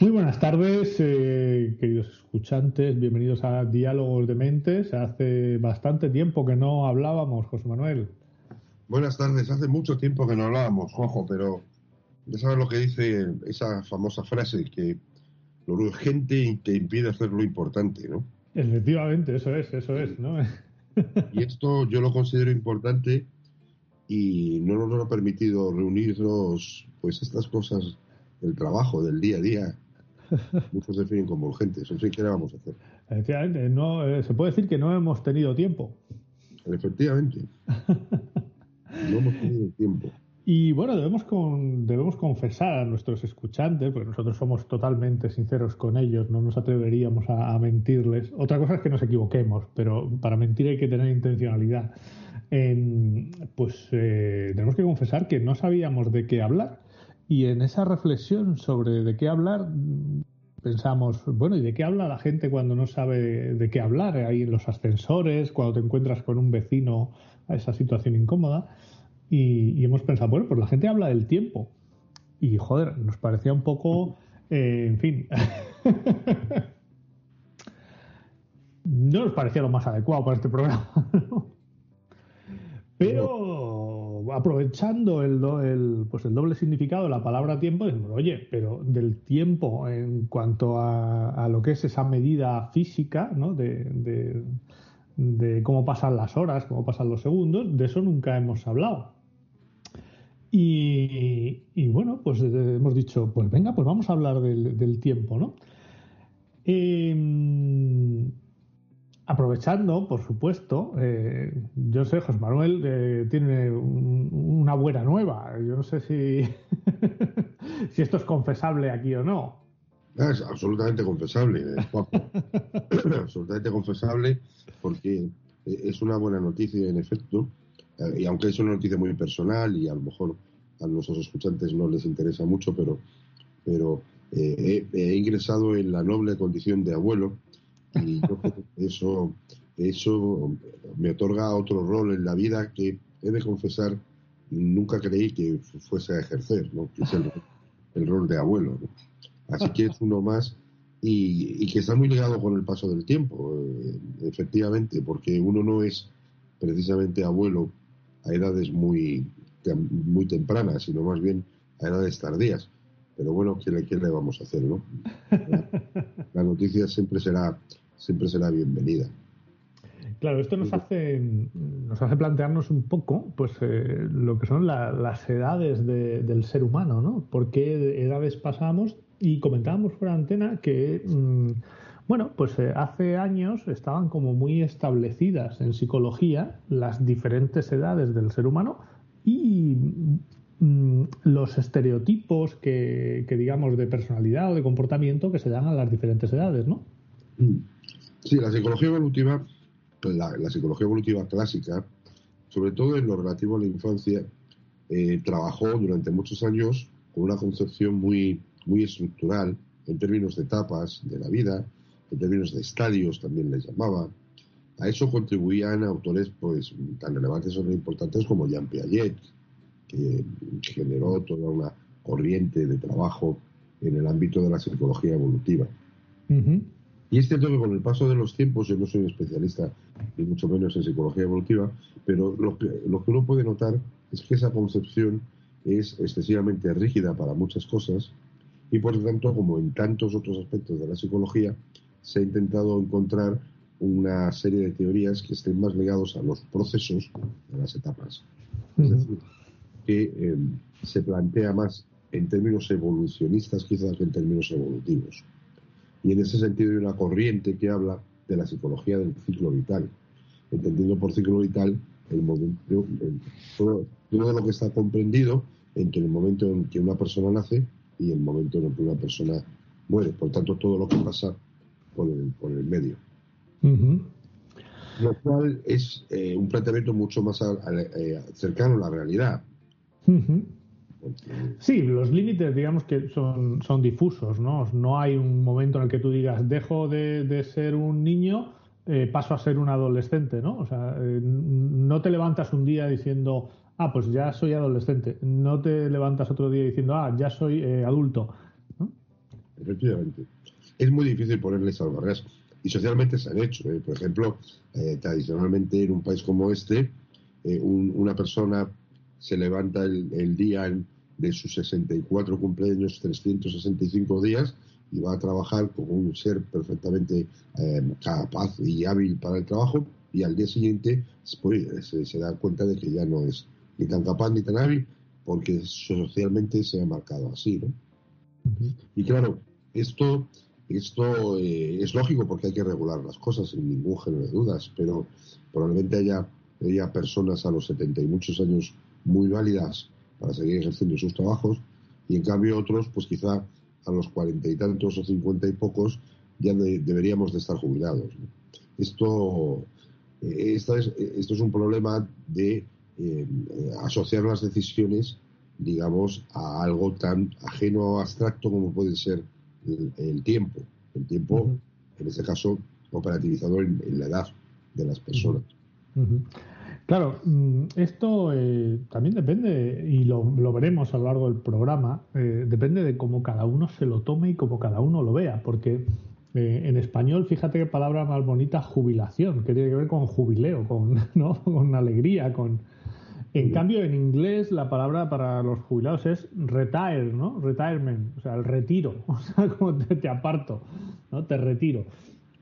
Muy buenas tardes, eh, queridos escuchantes. Bienvenidos a Diálogos de Mentes. Hace bastante tiempo que no hablábamos, José Manuel. Buenas tardes. Hace mucho tiempo que no hablábamos, Juanjo, pero ya sabes lo que dice esa famosa frase, que lo urgente te impide hacer lo importante, ¿no? Efectivamente, eso es, eso es, ¿no? Y esto yo lo considero importante y no nos ha permitido reunirnos, pues estas cosas del trabajo, del día a día, muchos definen como urgentes. En fin, ¿qué le vamos a hacer? Efectivamente, no, eh, se puede decir que no hemos tenido tiempo. Efectivamente, no hemos tenido tiempo. Y bueno, debemos, con- debemos confesar a nuestros escuchantes, porque nosotros somos totalmente sinceros con ellos, no nos atreveríamos a, a mentirles. Otra cosa es que nos equivoquemos, pero para mentir hay que tener intencionalidad. En- pues eh, tenemos que confesar que no sabíamos de qué hablar. Y en esa reflexión sobre de qué hablar, pensamos, bueno, ¿y de qué habla la gente cuando no sabe de qué hablar? Ahí en los ascensores, cuando te encuentras con un vecino a esa situación incómoda. Y, y hemos pensado, bueno, pues la gente habla del tiempo. Y joder, nos parecía un poco, eh, en fin, no nos parecía lo más adecuado para este programa. ¿no? Pero aprovechando pues el doble significado de la palabra tiempo, decimos, oye, pero del tiempo en cuanto a, lo que es esa medida física, ¿no? De, cómo pasan las horas, cómo pasan los segundos, de eso nunca hemos hablado. Y, bueno, pues eh, hemos dicho, pues venga, pues vamos a hablar del, tiempo, ¿no? Eh, aprovechando, por supuesto, eh, yo sé, José Manuel eh, tiene un- una buena nueva. Yo no sé si, si esto es confesable aquí o no. Es absolutamente confesable, absolutamente confesable porque es una buena noticia, en efecto, eh, y aunque es una noticia muy personal y a lo mejor a nuestros escuchantes no les interesa mucho, pero, pero eh, he, he ingresado en la noble condición de abuelo y yo creo que eso, eso me otorga otro rol en la vida que he de confesar nunca creí que fu- fuese a ejercer, ¿no? que es el, el rol de abuelo. ¿no? Así que es uno más y, y que está muy ligado con el paso del tiempo, eh, efectivamente, porque uno no es precisamente abuelo a edades muy, muy tempranas, sino más bien a edades tardías. Pero bueno, ¿qué le, qué le vamos a hacer, no? La, la noticia siempre será, siempre será bienvenida. Claro, esto nos hace, nos hace plantearnos un poco pues, eh, lo que son la- las edades de- del ser humano, ¿no? ¿Por qué edades pasamos? Y comentábamos fuera de antena que, mm, bueno, pues eh, hace años estaban como muy establecidas en psicología las diferentes edades del ser humano y mm, los estereotipos que, que, digamos, de personalidad o de comportamiento que se dan a las diferentes edades, ¿no? Sí, la psicología evolutiva, la, la psicología evolutiva clásica, sobre todo en lo relativo a la infancia, eh, trabajó durante muchos años con una concepción muy, muy estructural en términos de etapas de la vida, en términos de estadios también les llamaba. A eso contribuían autores pues tan relevantes o tan importantes como Jean Piaget, que generó toda una corriente de trabajo en el ámbito de la psicología evolutiva. Uh -huh. Y es cierto que con el paso de los tiempos, yo no soy especialista ni mucho menos en psicología evolutiva, pero lo que, lo que uno puede notar es que esa concepción es excesivamente rígida para muchas cosas y por lo tanto, como en tantos otros aspectos de la psicología, se ha intentado encontrar una serie de teorías que estén más ligados a los procesos, a las etapas. Es decir, que eh, se plantea más en términos evolucionistas quizás que en términos evolutivos. Y en ese sentido hay una corriente que habla de la psicología del ciclo vital, entendiendo por ciclo vital el momento, todo, lo que está comprendido entre el momento en que una persona nace y el momento en que una persona muere. Por tanto, todo lo que pasa por el, por el medio. Lo cual es eh, un planteamiento mucho más eh, cercano a la realidad. Sí, los límites, digamos que son, son difusos, ¿no? No hay un momento en el que tú digas, dejo de, ser un niño, eh, paso a ser un adolescente, ¿no? O sea, no te levantas un día diciendo, ah, pues ya soy adolescente. No te levantas otro día diciendo, ah, ya soy adulto. Efectivamente. Es muy difícil ponerle salvaguardas y socialmente se han hecho. ¿eh? Por ejemplo, eh, tradicionalmente en un país como este, eh, una persona se levanta el, día de sus 64 cumpleaños, 365 días, y va a trabajar como un ser perfectamente capaz y hábil para el trabajo, y al día siguiente pues, se, da cuenta de que ya no es ni tan capaz ni tan hábil, porque socialmente se ha marcado así. ¿no? Y claro, esto esto eh, es lógico porque hay que regular las cosas sin ningún género de dudas, pero probablemente haya, haya personas a los 70 y muchos años muy válidas para seguir ejerciendo sus trabajos y en cambio otros, pues quizá a los cuarenta y tantos o cincuenta y pocos ya deberíamos de estar jubilados. Esto, eh, esto, es, esto es un problema de eh, asociar las decisiones, digamos, a algo tan ajeno, abstracto como puede ser el, tiempo, el tiempo, en este caso, operativizado en, la edad de las personas. Claro, mm, esto eh, también depende, y lo, veremos a lo largo del programa, eh, depende de cómo cada uno se lo tome y cómo cada uno lo vea, porque eh, en español, fíjate qué palabra más bonita, jubilación, que tiene que ver con jubileo, con, ¿no? con alegría, con, en cambio, en inglés la palabra para los jubilados es retire, ¿no? Retirement, o sea, el retiro, o sea, como te, aparto, ¿no? Te retiro.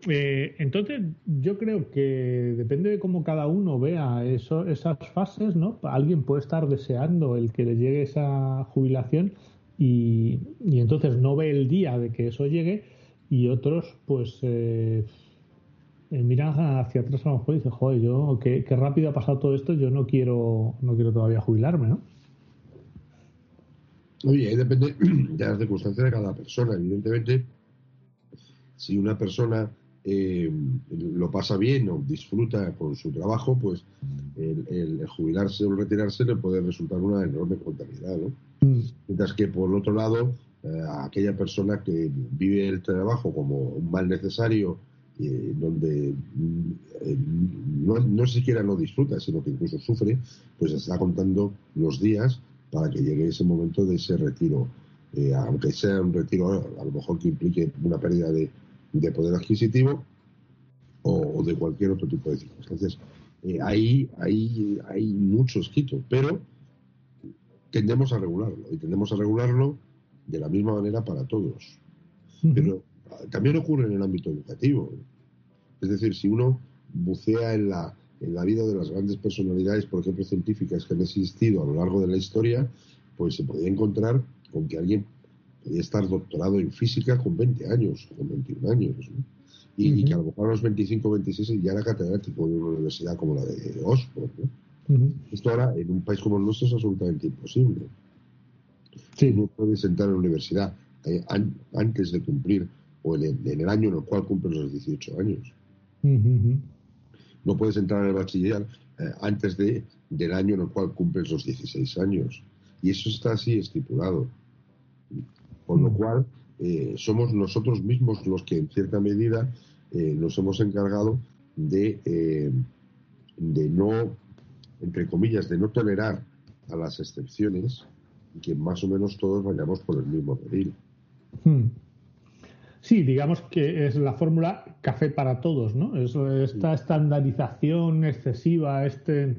Eh, entonces, yo creo que depende de cómo cada uno vea eso, esas fases, ¿no? Alguien puede estar deseando el que le llegue esa jubilación y, y entonces no ve el día de que eso llegue y otros, pues, eh, eh, mira hacia atrás a lo mejor y dice, joder, yo, qué, rápido ha pasado todo esto, yo no quiero, no quiero todavía jubilarme, ¿no? Oye, ahí depende de las circunstancias de cada persona. Evidentemente, si una persona eh, lo pasa bien o disfruta con su trabajo, pues el, jubilarse o retirarse le puede resultar una enorme contabilidad, ¿no? Mm. Mientras que, por otro lado, eh, aquella persona que vive el trabajo como un mal necesario eh, donde eh, no, no siquiera no disfruta, sino que incluso sufre, pues está contando los días para que llegue ese momento de ese retiro. Eh, aunque sea un retiro a lo mejor que implique una pérdida de, poder adquisitivo o, de cualquier otro tipo de circunstancias. ahí, ahí hay mucho escrito, pero tendemos a regularlo y tendemos a regularlo de la misma manera para todos. Pero también ocurre en el ámbito educativo. Es decir, si uno bucea en la, en la vida de las grandes personalidades, por ejemplo, científicas que han existido a lo largo de la historia, pues se podría encontrar con que alguien podía estar doctorado en física con 20 años, con 21 años, y, que a lo mejor a los 25 o 26 ya era catedrático de una universidad como la de Oxford. Esto ahora, en un país como el nuestro, es absolutamente imposible. Sí. Uno puede sentar en la universidad eh, antes de cumplir o en el, año en el cual cumple los 18 años. No puedes entrar en el bachiller eh, antes de, del año en el cual cumples los 16 años. Y eso está así estipulado. Con lo cual, eh, somos nosotros mismos los que en cierta medida eh, nos hemos encargado de, de no, entre comillas, de no tolerar a las excepciones y que más o menos todos vayamos por el mismo pedil. Hmm. Sí, digamos que es la fórmula café para todos, ¿no? esta estandarización excesiva, este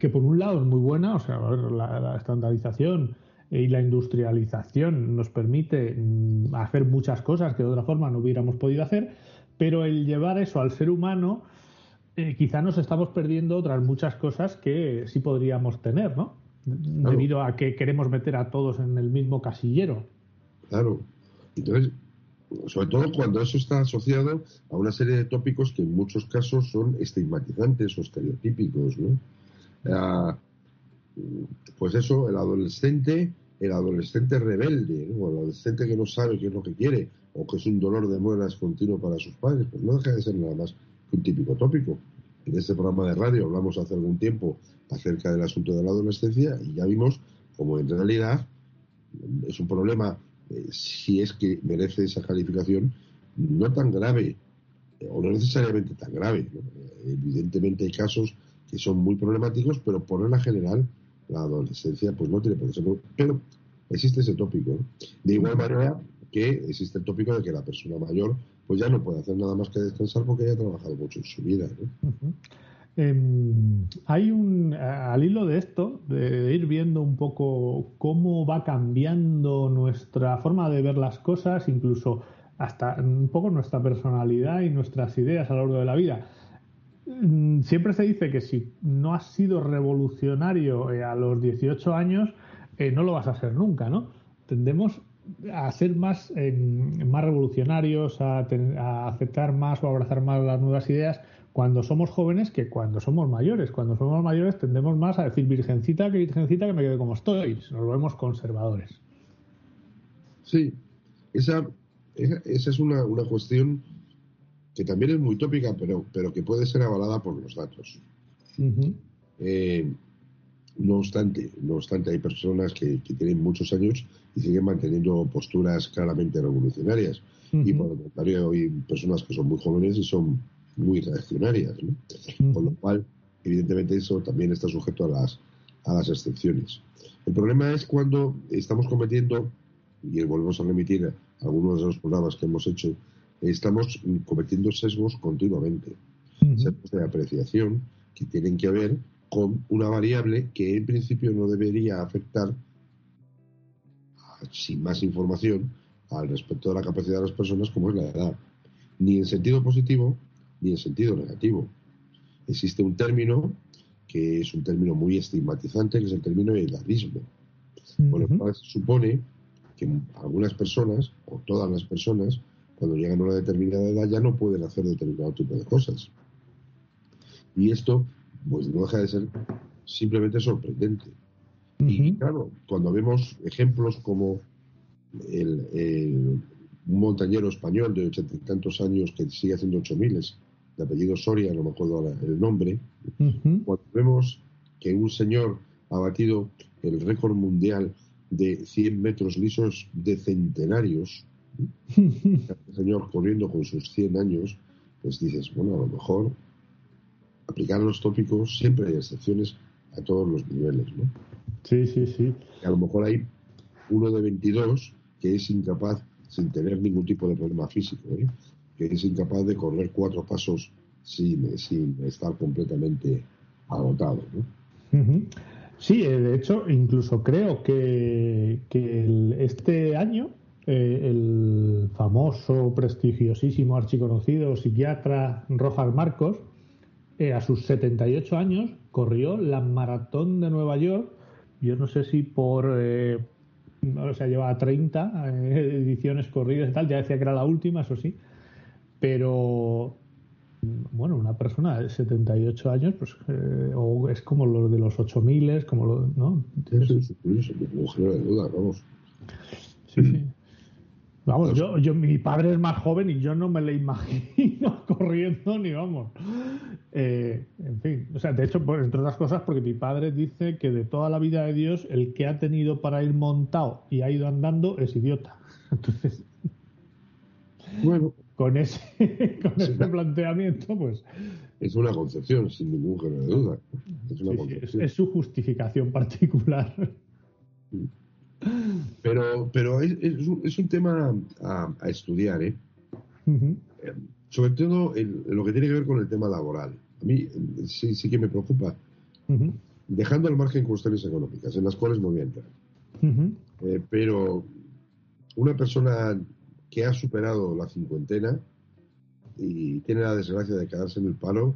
que por un lado es muy buena, o sea, la, estandarización y la industrialización nos permite mm, hacer muchas cosas que de otra forma no hubiéramos podido hacer, pero el llevar eso al ser humano, eh, quizá nos estamos perdiendo otras muchas cosas que sí podríamos tener, ¿no? Debido a que queremos meter a todos en el mismo casillero. Claro. Entonces, sobre todo cuando eso está asociado a una serie de tópicos que en muchos casos son estigmatizantes o estereotípicos, ¿no? Ah, pues eso, el adolescente, el adolescente rebelde, o el adolescente que no sabe qué es lo que quiere, o que es un dolor de muelas continuo para sus padres, pues no deja de ser nada más que un típico tópico. En este programa de radio hablamos hace algún tiempo acerca del asunto de la adolescencia y ya vimos como en realidad es un problema, eh, si es que merece esa calificación, no tan grave, eh, o no necesariamente tan grave. Evidentemente hay casos que son muy problemáticos, pero por regla general la adolescencia pues no tiene por qué ser. Pero existe ese tópico. De igual manera que existe el tópico de que la persona mayor pues ya no puede hacer nada más que descansar porque haya trabajado mucho en su vida. Em, hay un, al hilo de esto, de ir viendo un poco cómo va cambiando nuestra forma de ver las cosas, incluso hasta un poco nuestra personalidad y nuestras ideas a lo largo de la vida. Mm, siempre se dice que si no has sido revolucionario eh, a los 18 años, eh, no lo vas a ser nunca, ¿no? Tendemos a ser más, más revolucionarios, a, aceptar más o abrazar más las nuevas ideas cuando somos jóvenes que cuando somos mayores. Cuando somos mayores tendemos más a decir virgencita que virgencita que me quede como estoy. Nos vemos conservadores. Sí, esa, esa es una, una cuestión que también es muy tópica, pero, pero que puede ser avalada por los datos. Eh, no obstante, no obstante, hay personas que, tienen muchos años y siguen manteniendo posturas claramente revolucionarias. Y por el contrario, hay personas que son muy jóvenes y son muy reaccionarias. Con lo cual, evidentemente, eso también está sujeto a las, a las excepciones. El problema es cuando estamos cometiendo, y volvemos a remitir algunos de los programas que hemos hecho, estamos cometiendo sesgos continuamente. Sesgos de apreciación que tienen que ver con una variable que en principio no debería afectar, sin más información, al respecto de la capacidad de las personas, como es la edad. Ni en sentido positivo, ni en sentido negativo. Existe un término que es un término muy estigmatizante, que es el término edadismo. Por lo cual se supone que algunas personas, o todas las personas, cuando llegan a una determinada edad ya no pueden hacer determinado tipo de cosas. Y esto, pues no deja de ser simplemente sorprendente. Y claro, cuando vemos ejemplos como el, un montañero español de ochenta y tantos años que sigue haciendo ocho miles, de apellido Soria, no me acuerdo ahora el nombre, cuando vemos que un señor ha batido el récord mundial de 100 metros lisos de centenarios, el señor corriendo con sus 100 años, pues dices, bueno, a lo mejor aplicar los tópicos, siempre hay excepciones a todos los niveles, ¿no? Sí, sí, sí. a lo mejor hay uno de 22 que es incapaz, sin tener ningún tipo de problema físico, ¿eh? que es incapaz de correr cuatro pasos sin, sin estar completamente agotado, ¿no? Sí, eh, de hecho, incluso creo que, que este año eh, el famoso, prestigiosísimo, archiconocido psiquiatra Rojas Marcos, eh, a sus 78 años, corrió la maratón de Nueva York. Yo no sé si por. Eh, o sea, lleva 30 ediciones corridas y tal. Ya decía que era la última, eso sí. Pero. Bueno, una persona de 78 años, pues o es como lo de los 8000, como lo. ¿No? Sí, sí. Vamos, yo, yo, mi padre es más joven y yo no me le imagino corriendo ni vamos. Eh, en fin, o sea, de hecho, pues, entre otras cosas, porque mi padre dice que de toda la vida de Dios, el que ha tenido para ir montado y ha ido andando es idiota. Entonces, bueno, con ese, con ese planteamiento, pues. Es una concepción, sin ningún género de duda. Es, una es, es su justificación particular. Pero, pero es, es, un, tema a, estudiar, ¿eh? ¿eh? Sobre todo en, lo que tiene que ver con el tema laboral. A mí sí, sí que me preocupa. Dejando al margen cuestiones económicas, en las cuales no voy a entrar. Eh, pero una persona que ha superado la cincuentena y tiene la desgracia de quedarse en el paro,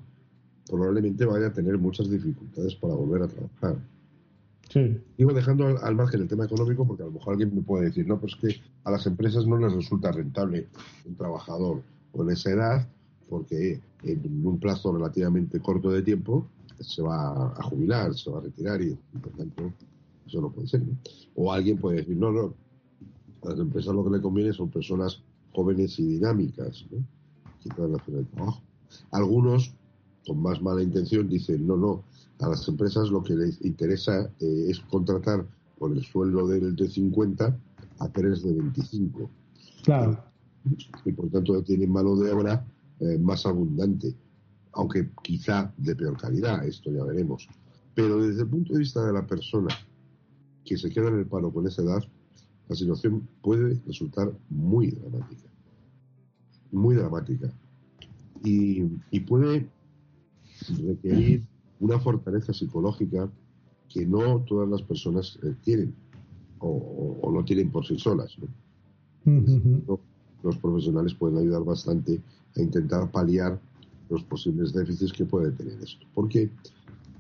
probablemente vaya a tener muchas dificultades para volver a trabajar. Sí. Digo, dejando al, margen el tema económico, porque a lo mejor alguien me puede decir, no, pues que a las empresas no les resulta rentable un trabajador con esa edad, porque en un plazo relativamente corto de tiempo se va a jubilar, se va a retirar y, por tanto, eso no puede ser. O alguien puede decir, no, no, a las empresas lo que le conviene son personas jóvenes y dinámicas, ¿no? que puedan hacer el trabajo. Algunos, con más mala intención, dicen, no, no, a las empresas lo que les interesa eh, es contratar por el sueldo del de 50 a tres de 25 Claro. y por tanto tienen mano de obra eh, más abundante, aunque quizá de peor calidad, esto ya veremos. Pero desde el punto de vista de la persona que se queda en el paro con esa edad, la situación puede resultar muy dramática. Muy dramática. Y, y puede requerir una fortaleza psicológica que no todas las personas eh, tienen o, o- o no tienen por sí solas. los profesionales pueden ayudar bastante a intentar paliar los posibles déficits que puede tener esto. Porque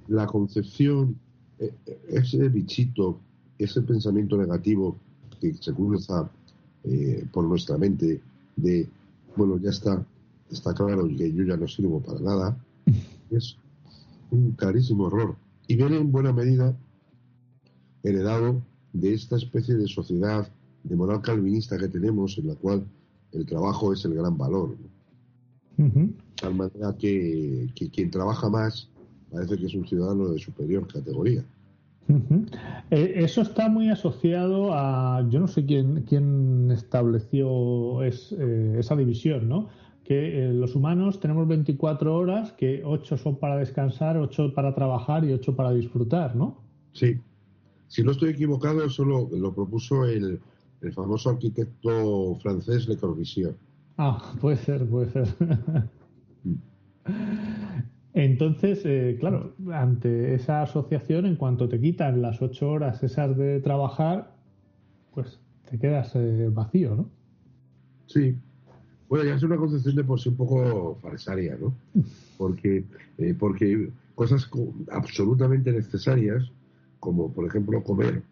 la concepción, eh, eh, ese bichito, ese pensamiento negativo que se cruza eh, por nuestra mente de, bueno, ya está, está claro que yo ya no sirvo para nada, es un clarísimo error. Y viene en buena medida heredado de esta especie de sociedad de moral calvinista que tenemos en la cual el trabajo es el gran valor. De tal manera que, que quien trabaja más parece que es un ciudadano de superior categoría. Eh, Eso está muy asociado a, yo no sé quién, quién estableció es- eh, esa división, ¿no? Que eh, los humanos tenemos 24 horas, que 8 son para descansar, 8 para trabajar y 8 para disfrutar, ¿no? Sí. Si no estoy equivocado, eso lo, lo propuso el, el famoso arquitecto francés Le Corbusier. Ah, puede ser, puede ser. Entonces, eh, claro, ante esa asociación, en cuanto te quitan las ocho horas esas de trabajar, pues te quedas eh, vacío, ¿no? Sí. Bueno, ya es una concepción de por sí un poco falsaria, ¿no? Porque, eh, porque cosas co- absolutamente necesarias, como por ejemplo comer,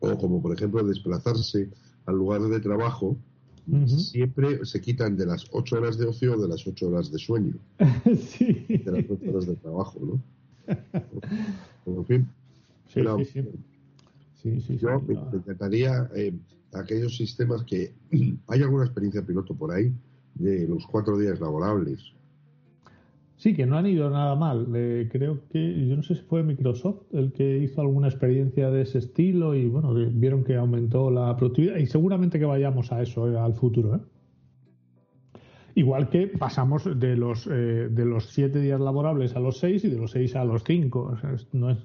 o como por ejemplo desplazarse al lugar de trabajo, siempre se quitan de las ocho horas de ocio o de las ocho horas de sueño, sí. de las ocho horas de trabajo, ¿no? En fin, Sí, pero sí, sí. Sí, sí, sí. yo me, No. encantaría eh, aquellos sistemas que hay alguna experiencia piloto por ahí de los cuatro días laborables. Sí, que no han ido nada mal. Eh, creo que, yo no sé si fue Microsoft el que hizo alguna experiencia de ese estilo y bueno, vieron que aumentó la productividad y seguramente que vayamos a eso eh, al futuro. ¿eh? Igual que pasamos de los eh, de los siete días laborables a los seis y de los seis a los cinco. O sea, no es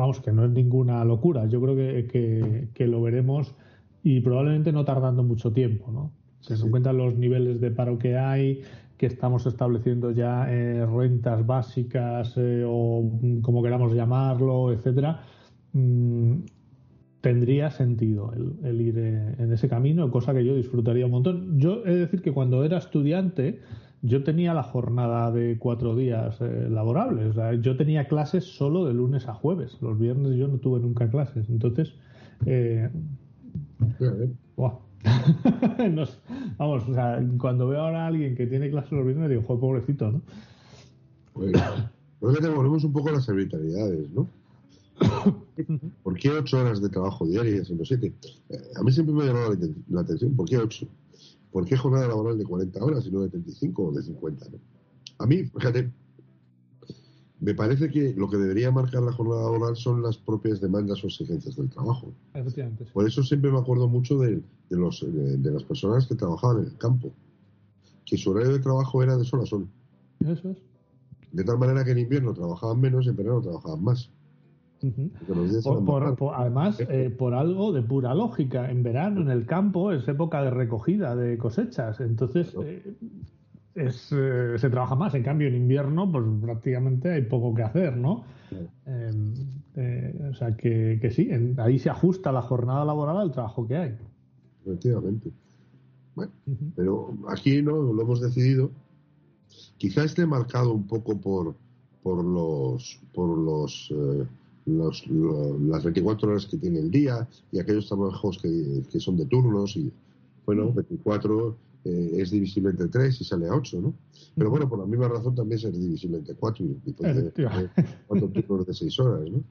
vamos que no es ninguna locura. Yo creo que, que, que lo veremos y probablemente no tardando mucho tiempo, ¿no? Se Sí, en sí. cuenta los niveles de paro que hay, que estamos estableciendo ya eh, rentas básicas eh, o como queramos llamarlo, etcétera. mm, tendría sentido el, el ir eh, en ese camino, cosa que yo disfrutaría un montón. Yo he de decir que cuando era estudiante, yo tenía la jornada de cuatro días eh, laborables. O sea, yo tenía clases solo de lunes a jueves. Los viernes yo no tuve nunca clases. Entonces, eh, Eh, vamos, o sea, cuando veo ahora a alguien que tiene clases los viernes, digo, joder, pobrecito, ¿no? Pues, pues que te volvemos un poco a las arbitrariedades, ¿no? ¿Por qué ocho horas de trabajo diarias en los siete? Eh, a mí siempre me ha llamado la, aten- la atención, ¿por qué ocho? ¿Por qué jornada laboral de 40 horas y no de 35 o de 50? ¿no? A mí, fíjate, me parece que lo que debería marcar la jornada laboral son las propias demandas o exigencias del trabajo. Efectivamente. Por eso siempre me acuerdo mucho de, de los, de, de las personas que trabajaban en el campo, que su horario de trabajo era de sol a sol. Eso es. De tal manera que en invierno trabajaban menos y en verano trabajaban más. Por- por- por- además, eh, por algo de pura lógica, en verano, en el campo, es época de recogida de cosechas. Entonces, eh, es, eh, se trabaja más. En cambio, en invierno, pues prácticamente hay poco que hacer, ¿no? O sea que, que sí, en- ahí se ajusta la jornada laboral al trabajo que hay. Efectivamente. Bueno, pero aquí no lo hemos decidido. Quizá esté marcado un poco por por los por los, eh, los- lo- las 24 horas que tiene el día y aquellos trabajos que, que son de turnos y bueno 24 eh, es divisible entre 3 y sale a 8 ¿no? pero bueno por la misma razón también es divisible entre 4 y, tener Efectivamente. cuatro turnos de 6 horas ¿no?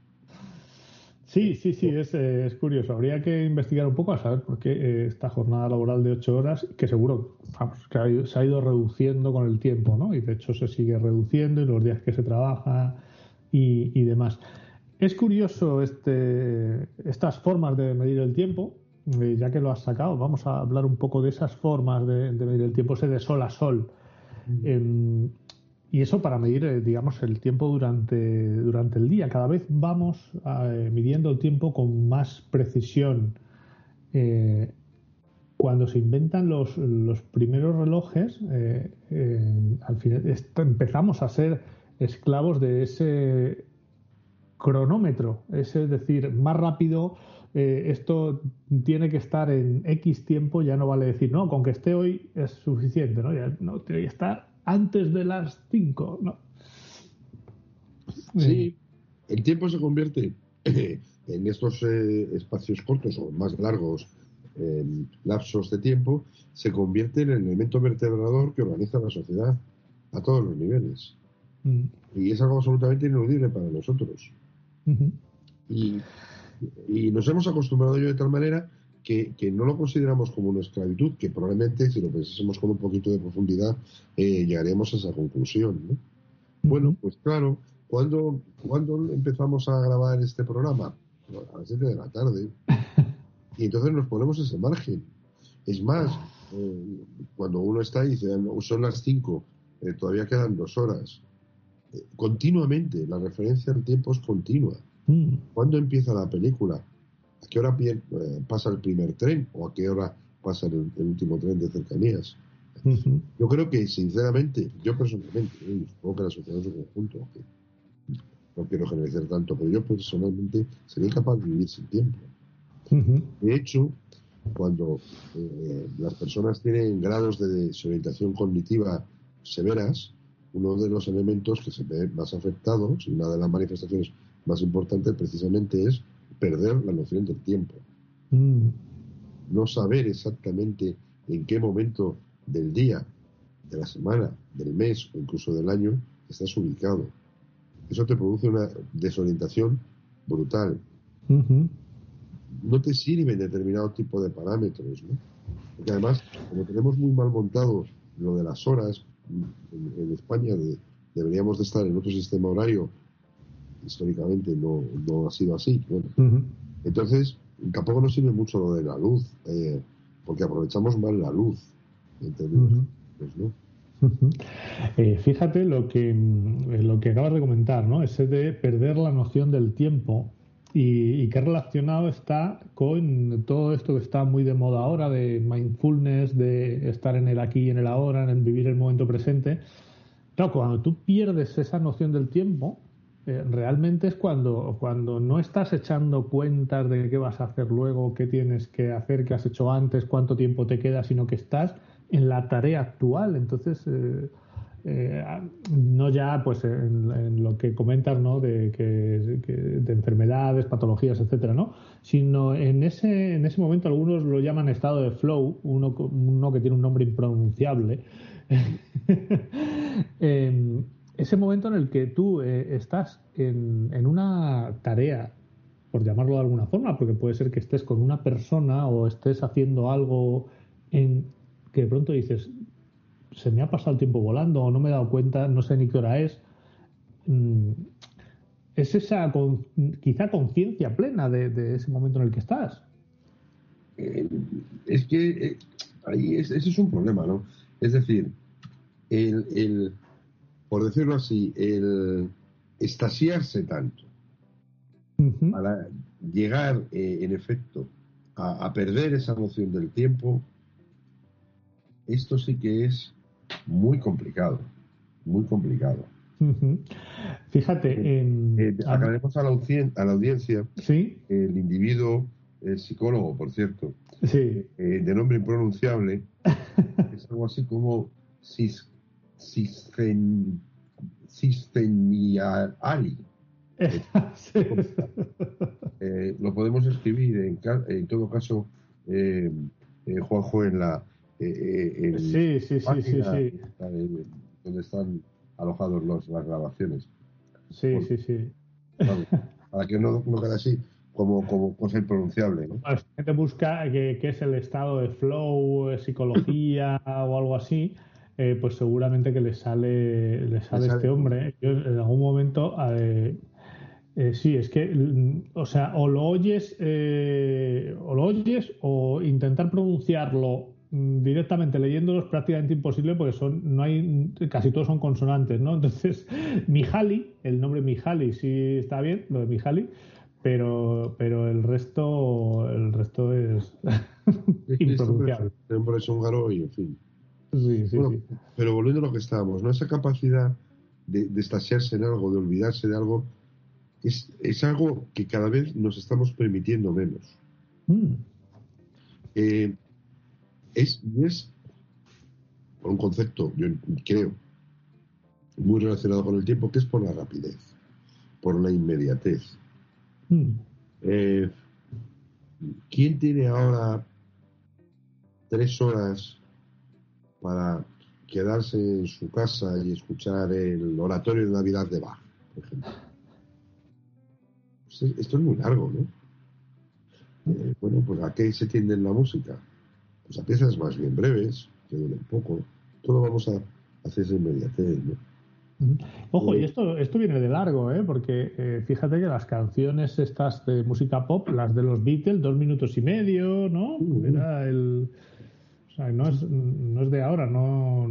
Sí, sí, sí, es, eh, es curioso. Habría que investigar un poco a saber por qué eh, esta jornada laboral de ocho horas, que seguro vamos, que ha ido- se ha ido reduciendo con el tiempo, ¿no? Y de hecho se sigue reduciendo y los días que se trabaja y, y demás. Es curioso este, estas formas de medir el tiempo, eh, ya que lo has sacado, vamos a hablar un poco de esas formas de, de medir el tiempo, ese de sol a sol. Em, y eso para medir, eh, digamos, el tiempo durante, durante el día. Cada vez vamos eh, midiendo el tiempo con más precisión. Eh, cuando se inventan los, los primeros relojes, al final empezamos a ser esclavos de ese cronómetro. Es decir, más rápido, eh, esto tiene que estar en X tiempo, ya no vale decir, no, con que esté hoy es suficiente, ¿no? Ya no tiene que estar antes de las 5, ¿no? Sí, el tiempo se convierte en estos eh, espacios cortos o más largos eh, lapsos de tiempo, se convierte en el elemento vertebrador que organiza la sociedad a todos los niveles. Mm, Y es algo absolutamente ineludible para nosotros. Y, y nos hemos acostumbrado yo de tal manera que, que no lo consideramos como una esclavitud, que probablemente si lo pensásemos con un poquito de profundidad eh, llegaríamos a esa conclusión. ¿no? Bueno, pues claro, ¿cuándo, cuándo empezamos a grabar este programa? A las 7 de la tarde. Y entonces nos ponemos ese margen. Es más, eh, cuando uno está y dice, "No, son las 5, eh, todavía quedan dos horas. Eh, continuamente, la referencia al tiempo es continua. mm, ¿Cuándo empieza la película? ¿A qué hora pie- eh, pasa el primer tren? ¿O a qué hora pasa el, el último tren de cercanías? Yo creo que, sinceramente, yo personalmente, y supongo que la sociedad en su conjunto, que no quiero generalizar tanto, pero yo personalmente sería capaz de vivir sin tiempo. De hecho, cuando eh, las personas tienen grados de desorientación cognitiva severas, uno de los elementos que se ve más afectados una de las manifestaciones más importantes precisamente es perder la noción del tiempo. mm, No saber exactamente en qué momento del día, de la semana, del mes o incluso del año estás ubicado. Eso te produce una desorientación brutal. no te sirven determinado tipo de parámetros, ¿no? Porque además, como tenemos muy mal montado lo de las horas, en, en España de- deberíamos de estar en otro sistema horario, históricamente no, no ha sido así. Bueno, entonces, tampoco nos sirve mucho lo de la luz, eh, porque aprovechamos mal la luz, en términos Ujú. pues, ¿no? Eh, fíjate lo que, mm, eh, lo que acabas de comentar, ¿no? Ese de perder la noción del tiempo y, y qué relacionado está con todo esto que está muy de moda ahora, de mindfulness, de estar en el aquí y en el ahora, en vivir el momento presente. Claro, cuando tú pierdes esa noción del tiempo, eh, realmente es cuando, cuando no estás echando cuentas de qué vas a hacer luego, qué tienes que hacer, qué has hecho antes, cuánto tiempo te queda, sino que estás en la tarea actual. Entonces, eh, eh, no ya pues en, lo que comentas, ¿no? De, que, de enfermedades, patologías, etcétera, ¿no? Sino en ese, en ese momento algunos lo llaman estado de flow, uno, uno que tiene un nombre impronunciable. Em, ese momento en el que tú eh, estás en, en una tarea, por llamarlo de alguna forma, porque puede ser que estés con una persona o estés haciendo algo en que de pronto dices, se me ha pasado el tiempo volando o no me he dado cuenta, no sé ni qué hora es. Mm, Es esa con- quizá conciencia plena de, de ese momento en el que estás. Eh, es que eh, ahí es- ese es un problema, ¿no? Es decir, el, el- por decirlo así, el estasiarse tanto para llegar, eh, en efecto, a, a perder esa noción del tiempo, esto sí que es muy complicado, muy complicado. Fíjate, en... Eh, aclaremos a la, audien- a la audiencia, Sí, el individuo, el psicólogo, por cierto, sí. eh, de nombre impronunciable, es algo así como cis, cisgen, cisgeniali. Sí. Eh, lo podemos escribir en, en todo caso, eh, eh, Juanjo, en la eh, eh, Sí, sí, sí, sí, sí. donde están alojados los, las grabaciones. Sí, sí, sí. Para que no, no quede así como, como cosa impronunciable. ¿no? La gente busca que, que es el estado de flow, eh, psicología o algo así, eh, pues seguramente que le sale, le sale sale. este hombre. Yo en algún momento, eh, eh, sí, es que, mm, o sea, o lo oyes, eh, o lo oyes, o intentar pronunciarlo mm, directamente leyéndolo es prácticamente imposible porque son, no hay, casi todos son consonantes, ¿no? Entonces, Mihaly, el nombre Mihaly sí está bien, lo de Mihaly, pero, pero el resto, el resto es impronunciable. Este hombre es húngaro y en fin. Sí, sí, Bueno, sí. Pero volviendo a lo que estábamos, ¿no? Esa capacidad de, de estasiarse en algo, de olvidarse de algo, es, es algo que cada vez nos estamos permitiendo menos. Mm, Eh, es, es por un concepto, yo creo, muy relacionado con el tiempo, que es por la rapidez, por la inmediatez. mm. Eh, ¿Quién tiene ahora tres horas para quedarse en su casa y escuchar el oratorio de Navidad de Bach, por ejemplo? Pues esto es muy largo, ¿no? Eh, bueno, pues ¿a qué se tiende en la música? Pues a piezas más bien breves, que duren poco. Todo vamos a hacer esa inmediatez, ¿no? Ojo, y esto, esto viene de largo, ¿eh? porque eh, fíjate que las canciones estas de música pop, las de los Beatles, dos minutos y medio, ¿no? Era el. O sea, no es, no es de ahora, no,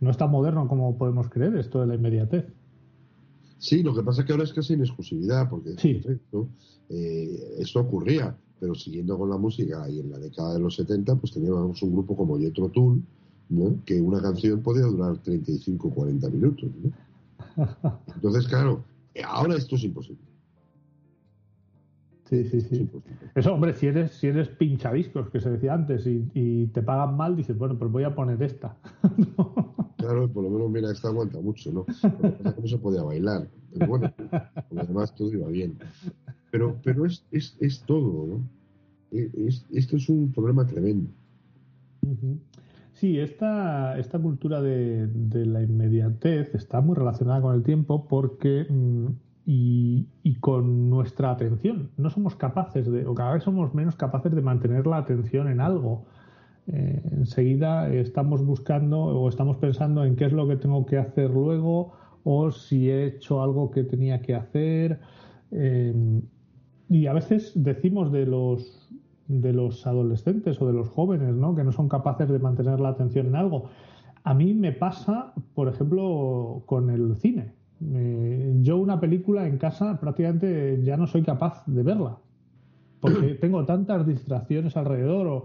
no es tan moderno como podemos creer esto de la inmediatez. Sí, lo que pasa es que ahora es casi en exclusividad, porque Sí. eh, esto ocurría, pero siguiendo con la música y en la década de los 70, pues teníamos un grupo como Jethro Tull, ¿no? que una canción podía durar 35 o 40 minutos. ¿no? Entonces, claro, ahora esto es imposible. Sí, sí, sí. Eso, hombre, si eres, si eres pinchadiscos, que se decía antes, y, y te pagan mal, dices, bueno, pues voy a poner esta. Claro, por lo menos, mira, esta aguanta mucho, ¿no? Que no se podía bailar. Pero bueno, por lo demás todo iba bien. Pero, pero es, es, es todo, ¿no? Eh, Es- esto es un problema tremendo. Sí, esta, esta cultura de, de la inmediatez está muy relacionada con el tiempo porque mm, y, con nuestra atención. No somos capaces de, o cada vez somos menos capaces de mantener la atención en algo. Eh, enseguida estamos buscando o estamos pensando en qué es lo que tengo que hacer luego o si he hecho algo que tenía que hacer. Eh, y a veces decimos de los de los adolescentes o de los jóvenes, ¿no? Que no son capaces de mantener la atención en algo. A mí me pasa, por ejemplo, con el cine. Eh, yo una película en casa prácticamente ya no soy capaz de verla. Porque tengo tantas distracciones alrededor o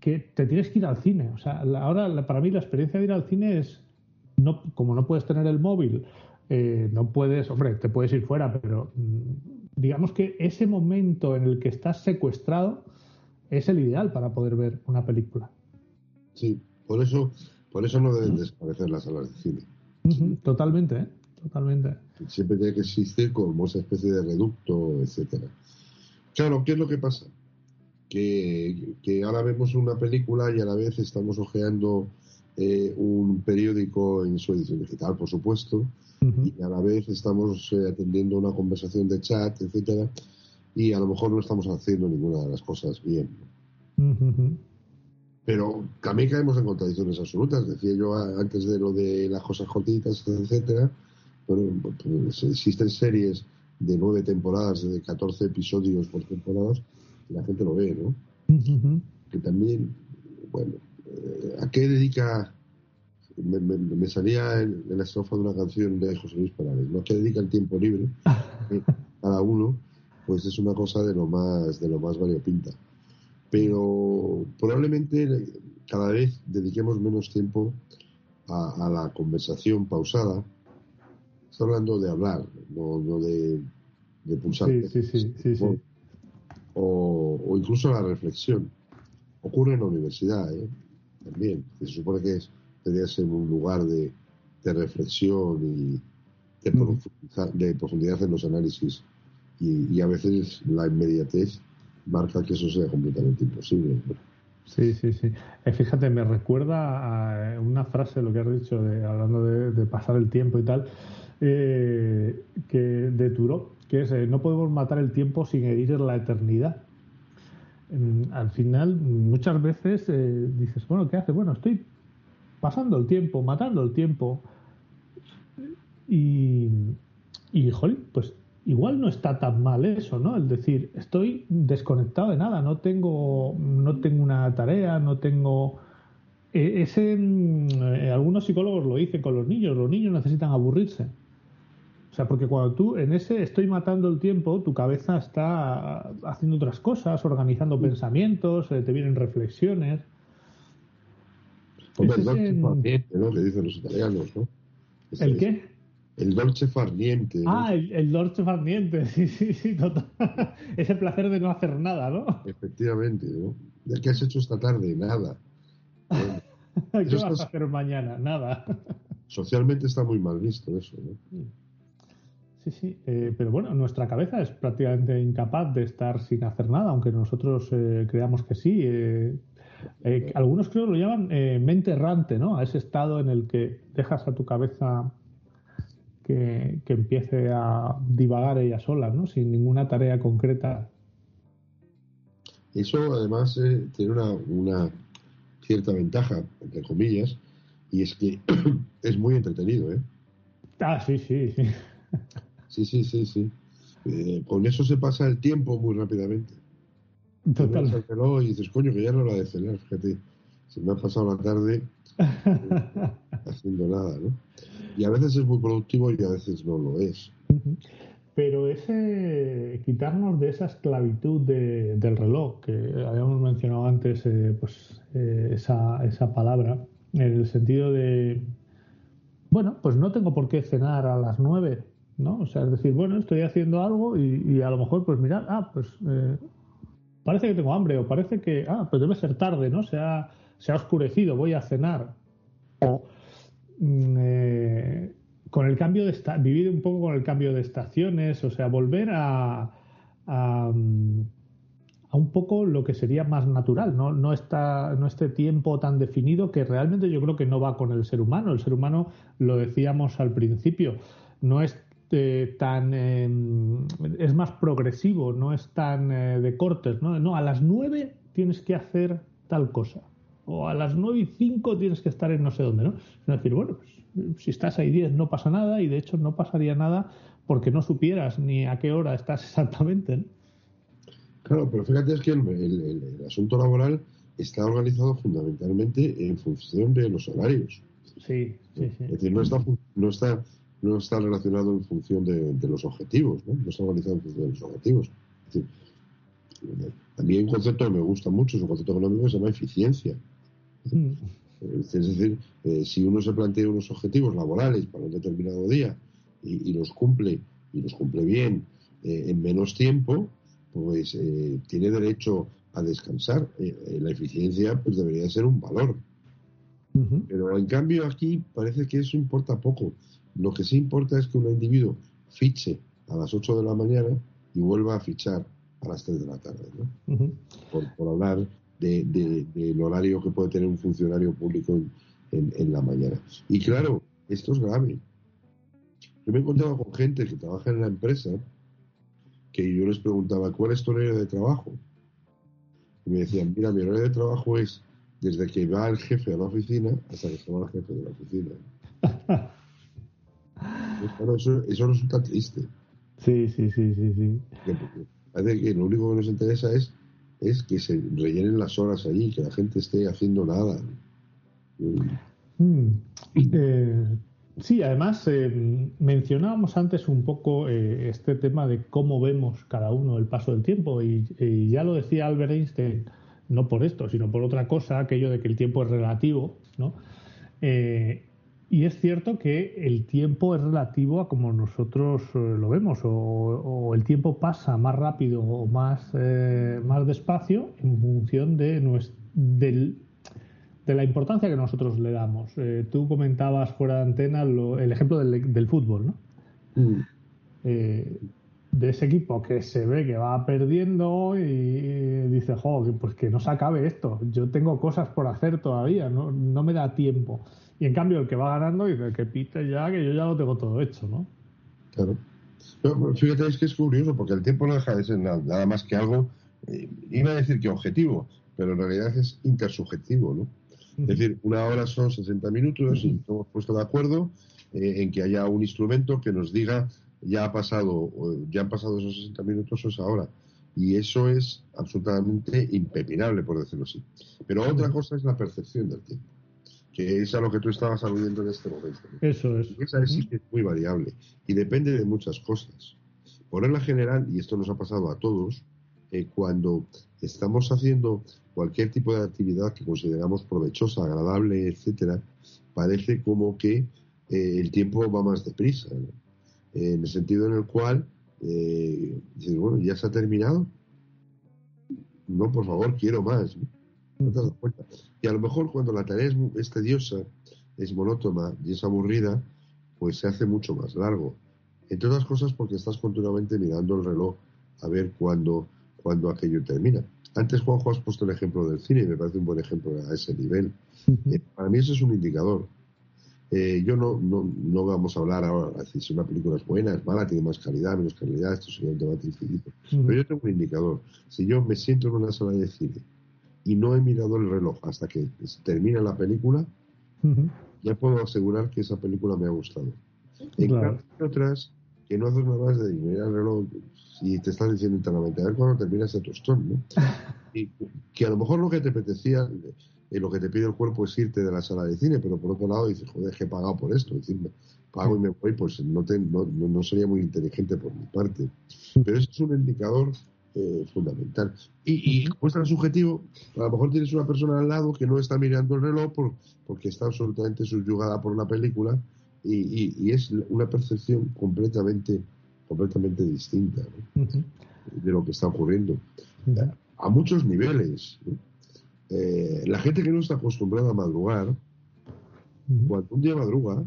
que te tienes que ir al cine. O sea, la- ahora la- para mí la experiencia de ir al cine es, no, como no puedes tener el móvil, eh, no puedes, hombre, te puedes ir fuera, pero mm, digamos que ese momento en el que estás secuestrado es el ideal para poder ver una película. Sí, por eso, por eso no deben desaparecer las salas de cine. Totalmente, ¿eh? Totalmente. Siempre tiene que existir como esa especie de reducto, etcétera. Claro, ¿qué es lo que pasa? Que, que ahora vemos una película y a la vez estamos hojeando eh, un periódico en su edición digital, por supuesto, y a la vez estamos eh, atendiendo una conversación de chat, etcétera, y a lo mejor no estamos haciendo ninguna de las cosas bien. Pero también caemos en contradicciones absolutas. Decía yo antes de lo de las cosas cortitas, etcétera. Bueno, pues existen series de nueve temporadas, de 14 episodios por temporada, y la gente lo ve, ¿no? Que también, bueno, eh, ¿a qué dedica? Me, me- me salía en, en la estrofa de una canción de José Luis Perales, ¿no? ¿A qué dedica el tiempo libre? Eh, cada uno, pues es una cosa de lo más, de lo más variopinta pero probablemente cada vez dediquemos menos tiempo a, a la conversación pausada, está hablando de hablar, no, no de, de pulsar. Sí, sí, sí. O, o incluso la reflexión. Ocurre en la universidad, ¿eh? también. Se supone que es, debería ser un lugar de, de reflexión y de, Mm. profundizar- de profundidad en los análisis. Y, y a veces la inmediatez marca que eso sea completamente imposible. ¿no? Sí, sí, sí. Eh, fíjate, me recuerda a una frase, lo que has dicho, de, hablando de, de pasar el tiempo y tal, eh, que de que es, eh, no podemos matar el tiempo sin herir la eternidad. Mm, al final, muchas veces eh, dices, bueno, ¿qué hace? Bueno, estoy pasando el tiempo, matando el tiempo. Y, y jolín, pues igual no está tan mal eso, ¿no? El decir, estoy desconectado de nada, no tengo, no tengo una tarea, no tengo. eh, Ese, mm, eh, algunos psicólogos lo dicen con los niños, los niños necesitan aburrirse. O sea, porque cuando tú en ese estoy matando el tiempo, tu cabeza está haciendo otras cosas, organizando pensamientos, eh, te vienen reflexiones. Hombre, el es dolce en- farniente, ¿no? Que dicen los italianos, ¿no? Ese ¿El es- qué? El dolce farniente. ¿no? Ah, el, el dolce farniente, sí, sí, sí, total. Ese placer de no hacer nada, ¿no? Efectivamente, ¿no? ¿De qué has hecho esta tarde? Nada. Bueno, ¿Qué vas a hacer mañana? Nada. socialmente está muy mal visto eso, ¿no? Sí, sí, eh, pero bueno, nuestra cabeza es prácticamente incapaz de estar sin hacer nada, aunque nosotros eh, creamos que sí. eh, eh, algunos creo lo llaman eh, mente errante, ¿no? A ese estado en el que dejas a tu cabeza que, que empiece a divagar ella sola, ¿no? Sin ninguna tarea concreta. Eso además tiene una, una cierta ventaja, entre comillas, y es que es muy entretenido, ¿eh? Ah, sí, sí, sí. Sí, sí, sí, sí. Eh, con eso se pasa el tiempo muy rápidamente. Total. y dices, coño, que ya no la de cenar, fíjate. Se me ha pasado la tarde haciendo nada, ¿no? Y a veces es muy productivo y a veces no lo es. Pero ese quitarnos de esa esclavitud de- del reloj, que habíamos mencionado antes, eh, pues eh, esa, esa palabra, en el sentido de, bueno, pues no tengo por qué cenar a las nueve, ¿no? O sea, es decir, bueno, estoy haciendo algo y, y a lo mejor, pues mirad, ah, pues eh, parece que tengo hambre o parece que, ah, pues debe ser tarde, ¿no? Se ha, se ha oscurecido, voy a cenar. O mm, eh, con el cambio de esta vivir un poco con el cambio de estaciones, o sea, volver a, a, a un poco lo que sería más natural, ¿no? No, está, no este tiempo tan definido que realmente yo creo que no va con el ser humano. El ser humano, lo decíamos al principio, no es eh, tan eh, es más progresivo, no es tan eh, de cortes, ¿no? No, a las nueve tienes que hacer tal cosa. O a las nueve y cinco tienes que estar en no sé dónde, ¿no? Es decir, bueno, pues si estás ahí 10 no pasa nada y de hecho no pasaría nada porque no supieras ni a qué hora estás exactamente. ¿no? Claro, pero fíjate es que el, el- el- el asunto laboral está organizado fundamentalmente en función de los horarios. Sí, sí, sí. Es decir, no está, no está, no está relacionado en función de, de los objetivos, ¿no? No está organizado en función de los objetivos. Es decir, a mí hay un concepto que me gusta mucho, es un concepto económico que se llama eficiencia. Mm, Es decir, eh, si uno se plantea unos objetivos laborales para un determinado día y, y los cumple y los cumple bien eh, en menos tiempo, pues eh, tiene derecho a descansar. Eh, eh, la eficiencia pues debería ser un valor. Pero en cambio aquí parece que eso importa poco. Lo que sí importa es que un individuo fiche a las 8 de la mañana y vuelva a fichar a las 3 de la tarde, por, por hablar de- de- del horario que puede tener un funcionario público en, en- en la mañana. Y claro, esto es grave. Yo me he encontrado con gente que trabaja en la empresa que yo les preguntaba, ¿cuál es tu horario de trabajo? Y me decían, mira, mi horario de trabajo es desde que va el jefe a la oficina hasta que se va el jefe de la oficina. Claro, eso, eso resulta triste. Sí, sí, sí, sí, sí. parece que lo único que nos interesa es, es que se rellenen las horas allí, que la gente esté haciendo nada. Mm. Eh, sí, además eh, mencionábamos antes un poco eh, este tema de cómo vemos cada uno el paso del tiempo y, y ya lo decía Albert Einstein, no por esto, sino por otra cosa, aquello de que el tiempo es relativo, ¿no? Eh, Y es cierto que el tiempo es relativo a como nosotros eh, lo vemos, o, el tiempo pasa más rápido o más, eh, más despacio en función de, del, de la importancia que nosotros le damos. Eh, tú comentabas fuera de antena el ejemplo del, fútbol, ¿no? Mm. de ese equipo que se ve que va perdiendo y dice, jo, pues que no se acabe esto, yo tengo cosas por hacer todavía, no, no me da tiempo. Y en cambio el que va ganando dice que pite ya, que yo ya lo tengo todo hecho, ¿no? Claro. fíjate, es que es curioso, porque el tiempo no deja de ser nada, más que algo, eh, iba a decir que objetivo, pero en realidad es intersubjetivo, ¿no? Es decir, una hora son 60 minutos y hemos puesto de acuerdo eh, en que haya un instrumento que nos diga ya ha pasado, ya han pasado esos 60 minutos o esa hora. Y eso es absolutamente impepinable, por decirlo así. Pero otra cosa es la percepción del tiempo que es a lo que tú estabas aludiendo en este momento. Eso es. esa es, muy variable y depende de muchas cosas. Por regla general, y esto nos ha pasado a todos, eh, cuando estamos haciendo cualquier tipo de actividad que consideramos provechosa, agradable, etcétera, parece como que eh, el tiempo va más deprisa. en el sentido en el cual eh, dices, bueno, ya se ha terminado. No, por favor, quiero más. Y a lo mejor cuando la tarea es, tediosa, es monótona y es aburrida, pues se hace mucho más largo. Entre otras cosas porque estás continuamente mirando el reloj a ver cuándo, cuándo aquello termina. Antes, Juanjo, has puesto el ejemplo del cine y me parece un buen ejemplo a ese nivel. Eh, para mí eso es un indicador. Eh, yo no, no, no, vamos a hablar ahora si una película es buena, es mala, tiene más calidad, menos calidad, esto sería un debate infinito. Pero yo tengo un indicador. Si yo me siento en una sala de cine y no he mirado el reloj hasta que termina la película, ya puedo asegurar que esa película me ha gustado. En cambio, hay otras que no haces nada más de mirar el reloj y te estás diciendo internamente, a ver cuándo termina ese tostón, ¿no? Y que a lo mejor lo que te apetecía, eh, lo que te pide el cuerpo es irte de la sala de cine, pero por otro lado dices, joder, que he pagado por esto, decirme, pago y me voy, pues no, no, no, sería muy inteligente por mi parte. Pero eso es un indicador eh, fundamental. Y, y como es tan subjetivo, a lo mejor tienes una persona al lado que no está mirando el reloj por, porque está absolutamente subyugada por la película y, es una percepción completamente, completamente distinta de lo que está ocurriendo. A muchos niveles. Eh, la gente que no está acostumbrada a madrugar, cuando un día madruga,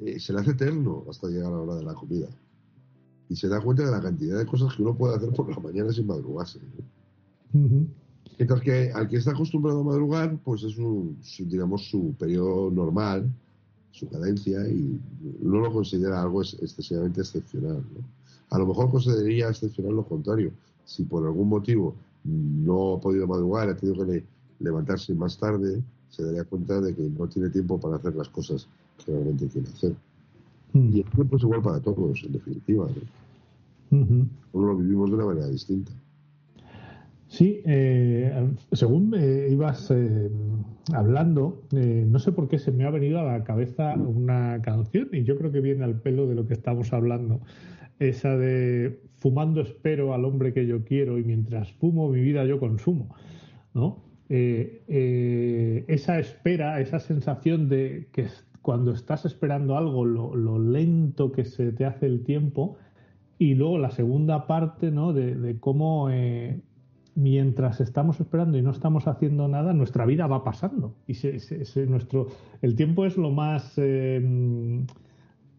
eh, se le hace eterno hasta llegar a la hora de la comida y se da cuenta de la cantidad de cosas que uno puede hacer por la mañana sin madrugarse. Mientras que al que está acostumbrado a madrugar, pues es su, digamos, su periodo normal, su cadencia, y no lo considera algo excesivamente excepcional. A lo mejor consideraría excepcional lo contrario. Si por algún motivo no ha podido madrugar, ha tenido que levantarse más tarde, se daría cuenta de que no tiene tiempo para hacer las cosas que realmente quiere hacer. Mm. Y el tiempo es igual para todos, en definitiva. ¿no? lo vivimos de una manera distinta. Sí, eh, según me ibas eh, hablando, eh, no sé por qué se me ha venido a la cabeza una canción y yo creo que viene al pelo de lo que estamos hablando. Esa de fumando espero al hombre que yo quiero y mientras fumo mi vida yo consumo. ¿no? esa espera, esa sensación de que cuando estás esperando algo, lo, lento que se te hace el tiempo, y luego la segunda parte, ¿no? De, cómo eh, mientras estamos esperando y no estamos haciendo nada, nuestra vida va pasando. Y nuestro, el tiempo es lo más, em,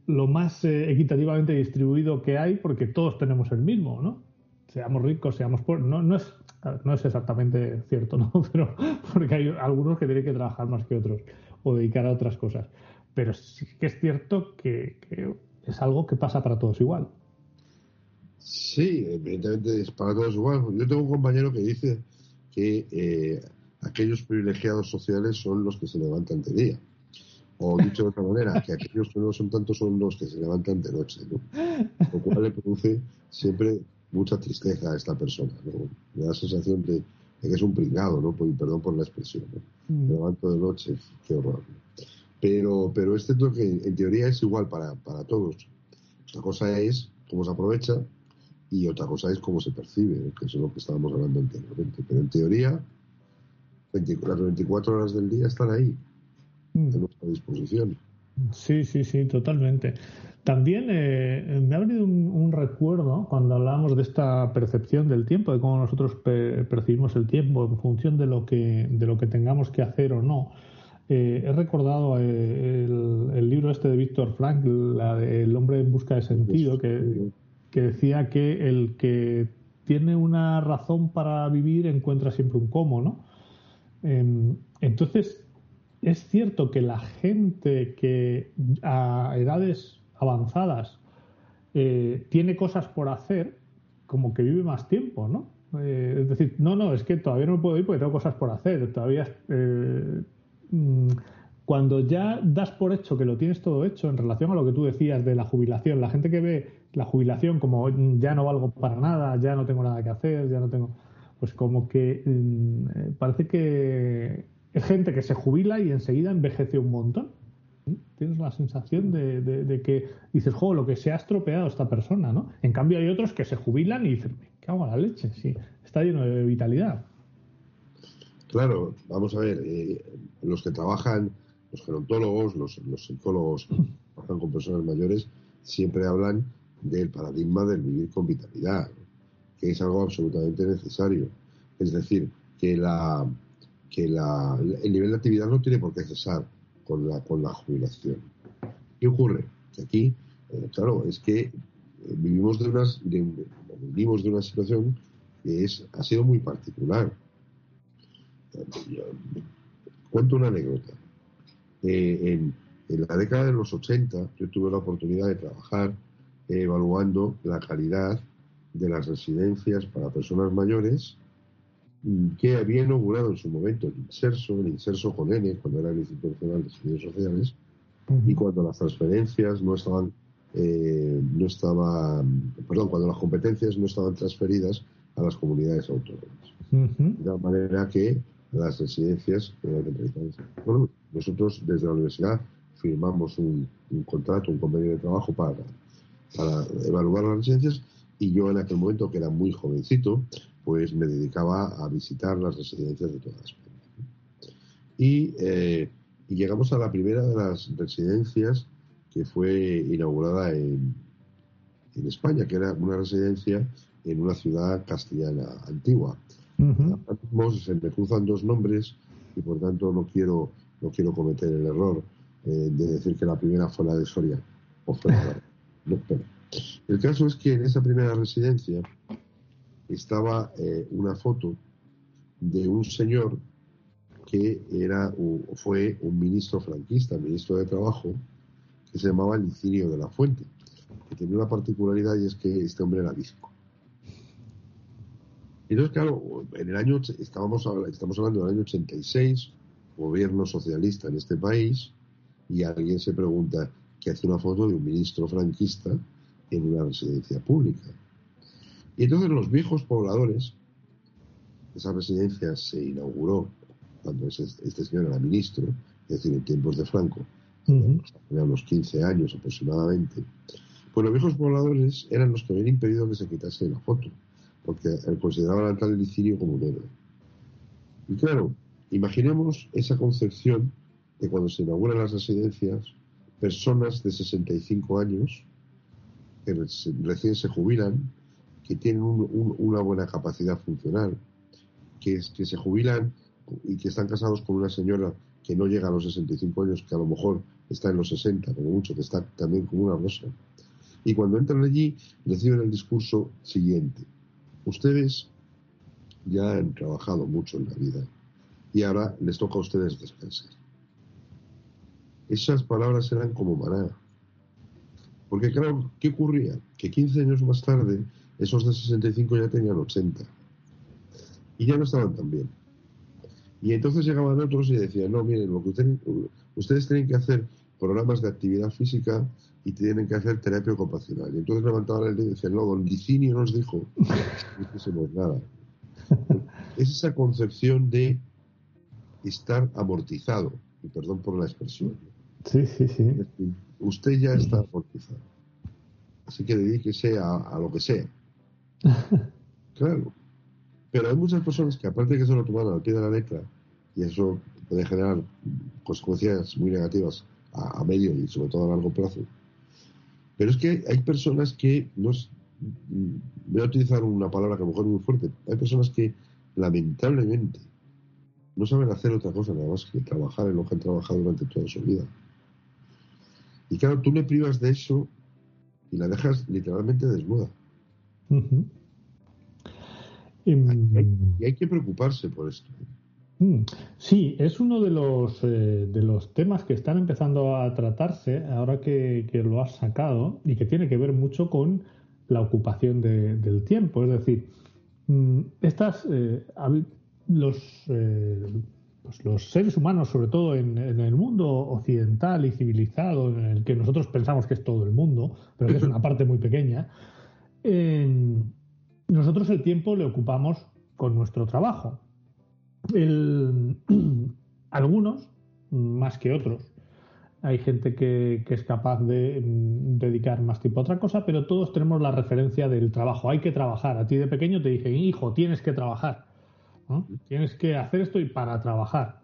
lo más eh, equitativamente distribuido que hay porque todos tenemos el mismo, ¿no? Seamos ricos, seamos pobres. No, no, es, no es exactamente cierto, ¿no? Pero porque hay algunos que tienen que trabajar más que otros o dedicar a otras cosas pero sí que es cierto que, es algo que pasa para todos igual. Sí, evidentemente es para todos igual. Yo tengo un compañero que dice que eh, aquellos privilegiados sociales son los que se levantan de día. O dicho de otra manera, que aquellos que no son tantos son los que se levantan de noche. ¿no? Lo cual le produce siempre mucha tristeza a esta persona. ¿no? Me da la sensación de, que es un pringado, ¿no? perdón por la expresión. ¿no? Mm. Me levanto de noche, qué horror. Pero, pero este toque en teoría es igual para, para todos. Otra cosa es cómo se aprovecha y otra cosa es cómo se percibe, que es lo que estábamos hablando anteriormente. Pero en teoría, las 24 horas del día están ahí. Mm. a nuestra disposición. Sí, sí, sí, totalmente. También eh, me ha venido un, un recuerdo cuando hablábamos de esta percepción del tiempo, de cómo nosotros pe- percibimos el tiempo en función de lo que, de lo que tengamos que hacer o no. Eh, he recordado eh, el, el libro este de Víctor Frank, la de El hombre en busca de sentido, que, que decía que el que tiene una razón para vivir encuentra siempre un cómo, ¿no? Em, entonces, es cierto que la gente que a edades avanzadas eh, tiene cosas por hacer, como que vive más tiempo, ¿no? Eh, es decir, no, no, es que todavía no me puedo ir porque tengo cosas por hacer. Todavía, eh, cuando ya das por hecho que lo tienes todo hecho en relación a lo que tú decías de la jubilación, la gente que ve la jubilación como "Mm, ya no valgo para nada, ya no tengo nada que hacer, ya no tengo, pues como que mm, eh, parece que es gente que se jubila y enseguida envejece un montón. Tienes la sensación de que dices, jo, lo que se ha estropeado esta persona, ¿no? En cambio hay otros que se jubilan y dicen, me cago en la leche, sí, está lleno de vitalidad. Claro, vamos a ver, eh, los que trabajan, los gerontólogos, los, los psicólogos que trabajan con personas mayores, siempre hablan del paradigma del vivir con vitalidad, que es algo absolutamente necesario. Es decir, que la que la, el nivel de actividad no tiene por qué cesar con la, con la jubilación. ¿Qué ocurre? Que aquí, eh, claro, es que eh, vivimos de unas de, vivimos de una situación que es, ha sido muy particular. Cuento una anécdota. Eh, en, en la década de los 80 yo tuve la oportunidad de trabajar eh, evaluando la calidad de las residencias para personas mayores mm, que había inaugurado en su momento el INSERSO, el INSERSO con N, cuando era el Instituto Nacional de Estudios Sociales, y cuando las transferencias no estaban, eh, no estaban, perdón, cuando las competencias no estaban transferidas a las comunidades autónomas. Ujú. De tal manera que las residencias. Bueno, nosotros desde la universidad firmamos un, contrato, un convenio de trabajo para, evaluar las residencias y yo en aquel momento, que era muy jovencito, pues me dedicaba a visitar las residencias de toda España. Y, eh, y llegamos a la primera de las residencias que fue inaugurada en, en España, que era una residencia en una ciudad castellana antigua. Ujú. Ahora mismo se me cruzan dos nombres y por tanto no quiero no quiero cometer el error eh, de decir que la primera fue la de Soria o fue la de- no, pero. el caso es que en esa primera residencia estaba eh, una foto de un señor que era o fue un ministro franquista, ministro de Trabajo, que se llamaba Licinio de la Fuente, que tenía una particularidad y es que este hombre era visco. Entonces, claro, en el año, estábamos, estamos hablando del año 86, gobierno socialista en este país, y alguien se pregunta qué hace una foto de un ministro franquista en una residencia pública. Y entonces los viejos pobladores, esa residencia se inauguró cuando ese- este señor era ministro, es decir, en tiempos de Franco, tenía unos 15 años aproximadamente, pues los viejos pobladores eran los que habían impedido que se quitase la foto, porque consideraban al tal Licinio como un héroe. Y claro, imaginemos esa concepción de cuando se inauguran las residencias, personas de 65 años que reci- recién se jubilan, que tienen un- un- una buena capacidad funcional, que, que se jubilan y que están casados con una señora que no llega a los 65 años, que a lo mejor está en los 60, como mucho, que está también como una rosa. Y cuando entran allí, reciben el discurso siguiente. Ustedes ya han trabajado mucho en la vida y ahora les toca a ustedes descansar. Esas palabras eran como maná. Porque claro, ¿qué ocurría? Que 15 años más tarde, esos de 65 ya tenían 80. Y ya no estaban tan bien. Y entonces llegaban otros y decían, no, miren, lo que ustedes, ustedes tienen que hacer programas de actividad física y tienen que hacer terapia ocupacional. Y entonces levantaban el dedo y decían, no, don Licinio nos dijo que no hiciésemos nada. Es esa concepción de estar amortizado, y perdón por la expresión. Sí, sí, sí. Usted ya está amortizado. Así que dedíquese a, a lo que sea. Claro. Pero hay muchas personas que aparte de que se lo toman al pie de la letra, y eso puede generar consecuencias muy negativas a, a medio y sobre todo a largo plazo. Pero es que hay personas que, no es- voy a utilizar una palabra que a lo mejor es muy fuerte, hay personas que lamentablemente no saben hacer otra cosa nada más que trabajar en lo que han trabajado durante toda su vida. Y claro, tú le privas de eso y la dejas literalmente desnuda. Em, Y hay que preocuparse por esto. Mm, Sí, es uno de los, eh, de los temas que están empezando a tratarse ahora que, que lo has sacado y que tiene que ver mucho con la ocupación de- del tiempo. Es decir, mm, estas, eh, los, eh, pues los seres humanos, sobre todo en, en el mundo occidental y civilizado, en el que nosotros pensamos que es todo el mundo, pero que es una parte muy pequeña, nosotros el tiempo le ocupamos con nuestro trabajo algunos más que otros. Hay gente que, es capaz de mm, dedicar más tiempo a otra cosa, pero todos tenemos la referencia del trabajo. Hay que trabajar. A ti de pequeño te dije, hijo, tienes que trabajar. Tienes que hacer esto y para trabajar.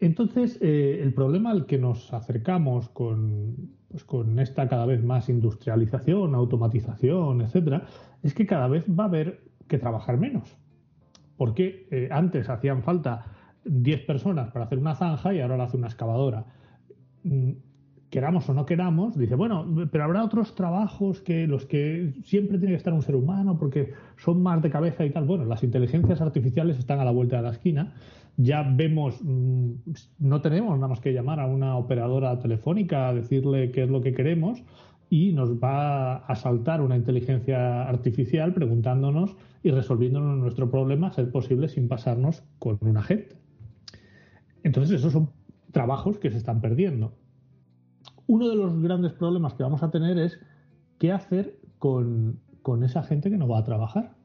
Entonces, eh, el problema al que nos acercamos con, pues, con esta cada vez más industrialización, automatización, etcétera, es que cada vez va a haber que trabajar menos porque eh, antes hacían falta 10 personas para hacer una zanja y ahora lo hace una excavadora. Mm, Queramos o no queramos, dice, bueno, pero habrá otros trabajos que los que siempre tiene que estar un ser humano porque son más de cabeza y tal. Bueno, las inteligencias artificiales están a la vuelta de la esquina. Ya vemos, mm, no tenemos nada más que llamar a una operadora telefónica a decirle qué es lo que queremos y nos va a saltar una inteligencia artificial preguntándonos y resolviéndonos nuestro problema, ser posible, sin pasarnos con un agente. Entonces, esos son trabajos que se están perdiendo. Uno de los grandes problemas que vamos a tener es qué hacer con, con esa gente que no va a trabajar.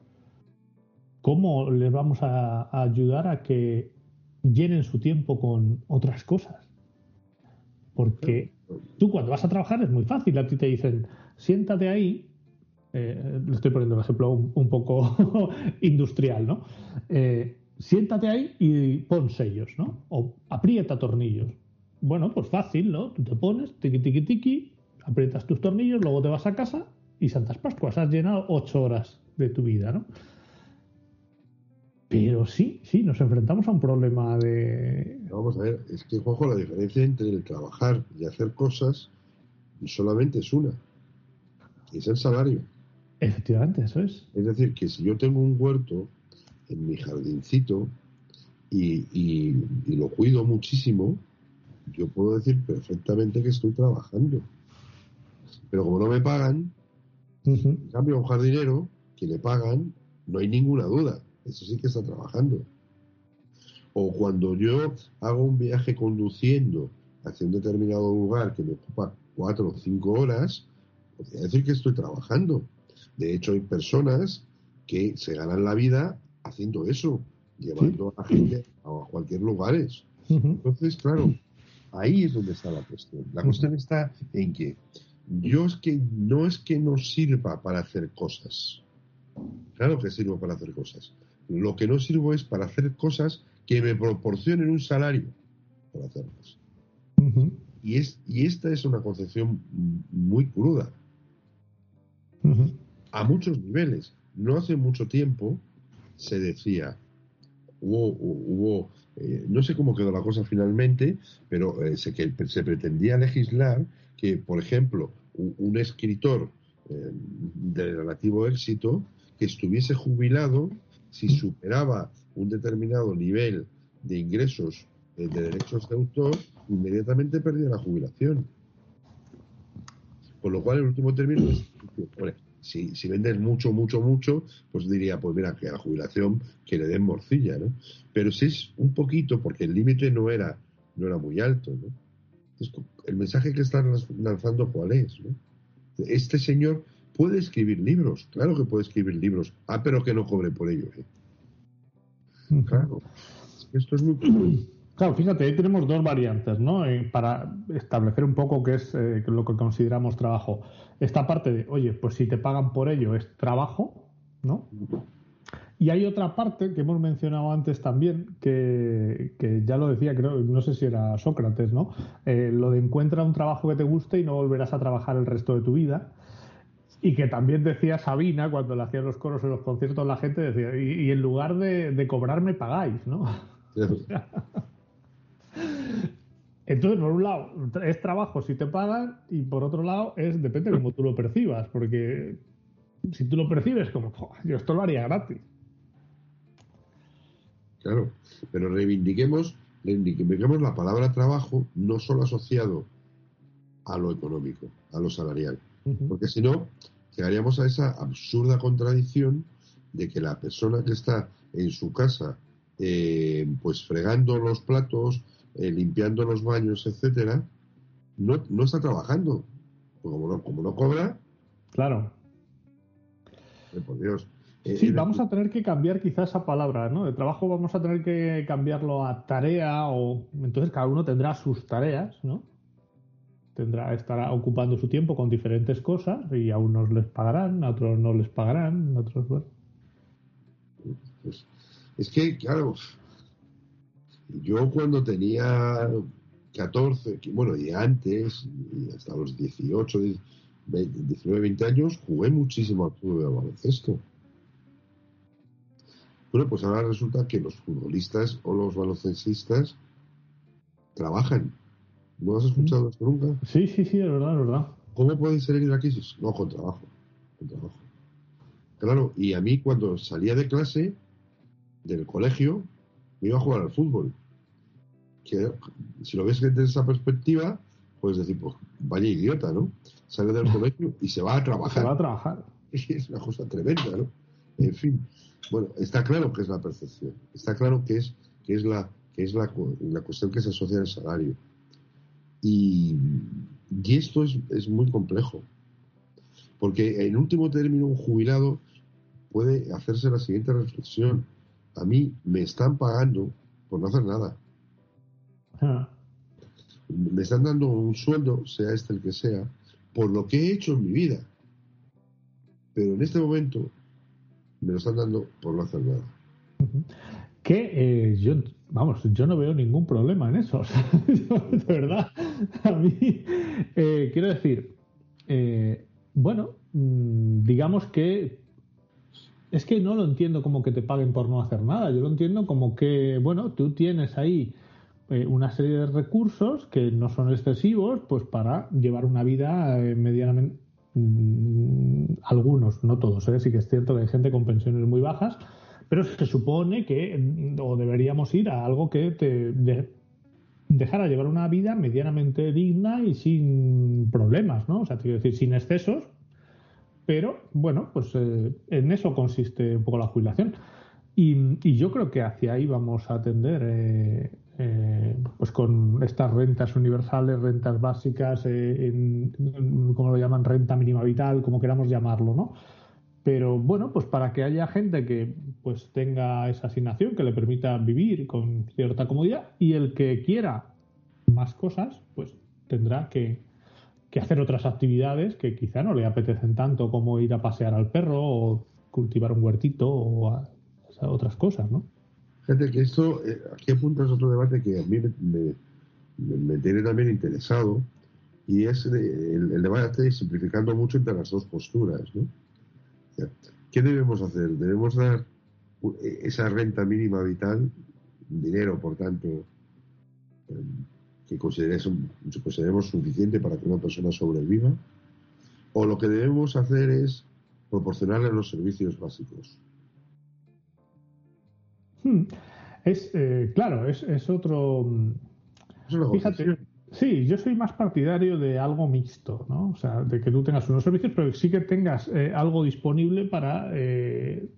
¿Cómo les vamos a, a ayudar a que llenen su tiempo con otras cosas? Porque tú cuando vas a trabajar es muy fácil. A ti te dicen, siéntate ahí. Eh, le estoy poniendo un ejemplo un, un poco industrial, ¿no? Eh, siéntate ahí y pon sellos, ¿no? O aprieta tornillos. Bueno, pues fácil, ¿no? Tú te pones, tiqui, tiqui, tiqui, aprietas tus tornillos, luego te vas a casa y Santas Pascuas. Has llenado ocho horas de tu vida, ¿no? Pero sí, sí, nos enfrentamos a un problema de... Vamos a ver, es que, Juanjo, la diferencia entre el trabajar y hacer cosas solamente es una. Es el salario. Efectivamente, eso es. Es decir, que si yo tengo un huerto en mi jardincito y, y- y lo cuido muchísimo, yo puedo decir perfectamente que estoy trabajando. Pero como no me pagan, en cambio a un jardinero que le pagan, no hay ninguna duda. Eso sí que está trabajando. O cuando yo hago un viaje conduciendo hacia un determinado lugar que me ocupa cuatro o cinco horas, podría decir que estoy trabajando. De hecho, hay personas que se ganan la vida haciendo eso, llevando a la gente a cualquier lugares. Ujú. Entonces, claro, ahí es donde está la cuestión. La cuestión está en que yo es que no es que no sirva para hacer cosas. Claro que sirvo para hacer cosas. Lo que no sirvo es para hacer cosas que me proporcionen un salario por hacerlas. Y, es, y esta es una concepción muy cruda. A muchos niveles. No hace mucho tiempo se decía, hubo, hubo eh, no sé cómo quedó la cosa finalmente, pero eh, se, que se pretendía legislar que, por ejemplo, un escritor eh, de relativo éxito que estuviese jubilado si superaba un determinado nivel de ingresos de derechos de autor, inmediatamente perdía la jubilación. Con lo cual, el último término es, si, si vendes mucho, mucho, mucho, pues diría, pues mira, que a la jubilación que le den morcilla, ¿no? Pero si es un poquito, porque el límite no era, no era muy alto, ¿no? Entonces, el mensaje que están lanzando, ¿cuál es? ¿no? Este señor puede escribir libros, claro que puede escribir libros, ah, pero que no cobre por ello, ¿eh? Ujú. Claro. Esto es muy... Claro, fíjate, ahí tenemos dos variantes, ¿no? Eh, para establecer un poco qué es eh, lo que consideramos trabajo. Esta parte de, oye, pues si te pagan por ello es trabajo, ¿no? Y hay otra parte que hemos mencionado antes también, que, que ya lo decía, creo, no sé si era Sócrates, ¿no? Eh, lo de encuentra un trabajo que te guste y no volverás a trabajar el resto de tu vida. Y que también decía Sabina cuando le hacían los coros en los conciertos, la gente decía, y, y en lugar de, de cobrarme pagáis, ¿no? Entonces, por un lado, es trabajo si te pagan y por otro lado, es depende de cómo tú lo percibas, porque si tú lo percibes como, "Jo, yo esto lo haría gratis. Claro, pero reivindiquemos, reivindiquemos la palabra trabajo no solo asociado a lo económico, a lo salarial, porque si no, llegaríamos a esa absurda contradicción de que la persona que está en su casa, eh, pues fregando los platos, eh, limpiando los baños, etcétera, no, no está trabajando. Como no, como no cobra, Claro. eh, por Dios. Eh, Sí, vamos a tener que cambiar quizás esa palabra, ¿no? De trabajo vamos a tener que cambiarlo a tarea o entonces cada uno tendrá sus tareas, ¿no? Tendrá estará ocupando su tiempo con diferentes cosas y a unos les pagarán, a otros no les pagarán, a otros bueno. Pues, es que, claro, yo cuando tenía 14, que- bueno, y antes, y hasta los 18, 10, 20, 19, 20 años, jugué muchísimo al fútbol baloncesto. Bueno, pues ahora resulta que los futbolistas o los baloncestistas trabajan. ¿No has escuchado esto nunca? Sí, sí, sí, es verdad, es verdad. ¿Cómo pueden salir de la crisis? No, con trabajo. Con trabajo. Claro, y a mí cuando salía de clase del colegio, me iba a jugar al fútbol. Que, si lo ves desde esa perspectiva, puedes decir, pues vaya idiota, ¿no? Sale del colegio y se va a Se trabajar. va a trabajar. Es una cosa tremenda, ¿no? En fin, bueno, está claro que es la percepción, está claro que es, que es, la, que es la, la cuestión que se asocia al salario. Y, y esto es, es muy complejo, porque en último término un jubilado puede hacerse la siguiente reflexión. A mí me están pagando por no hacer nada. Me están dando un sueldo, sea este el que sea, por lo que he hecho en mi vida. Pero en este momento me lo están dando por no hacer nada. Que eh, yo, vamos, yo no veo ningún problema en eso. De verdad, a mí, eh, quiero decir, eh, bueno, mm, digamos que es que no lo entiendo como que te paguen por no hacer nada. Yo lo entiendo como que, bueno, tú tienes ahí eh, una serie de recursos que no son excesivos, pues para llevar una vida eh, medianamente. mm, algunos, no todos, ¿eh? sí que es cierto que hay gente con pensiones muy bajas, pero se supone que mm, o deberíamos ir a algo que te de- dejara llevar una vida medianamente digna y sin problemas, ¿no? O sea, te quiero decir, sin excesos, pero bueno, pues eh, en eso consiste un poco la jubilación. Y, yo creo que hacia ahí vamos a atender, eh, pues con estas rentas universales, rentas básicas, eh, ¿cómo lo llaman? Renta mínima vital, como queramos llamarlo, ¿no? Pero bueno, pues para que haya gente que pues tenga esa asignación que le permita vivir con cierta comodidad y el que quiera más cosas, pues tendrá que, hacer otras actividades que quizá no le apetecen tanto como ir a pasear al perro o cultivar un huertito o otras cosas, ¿no? Fíjate que esto, eh, aquí apuntas otro debate que a mí me, me- tiene también interesado y es el, el debate simplificando mucho entre las dos posturas. ¿no? ¿Qué debemos hacer? ¿Debemos dar u- e- esa renta mínima vital, dinero, por tanto, eh, que consideremos suficiente para que una persona sobreviva? ¿O lo que debemos hacer es proporcionarle los servicios básicos? Hmm. Es, eh, claro, es, es otro... mm, Es Fíjate, sí, yo soy más partidario de algo mixto, ¿no? O sea, de que tú tengas unos servicios, pero que sí que tengas eh, algo disponible para eh,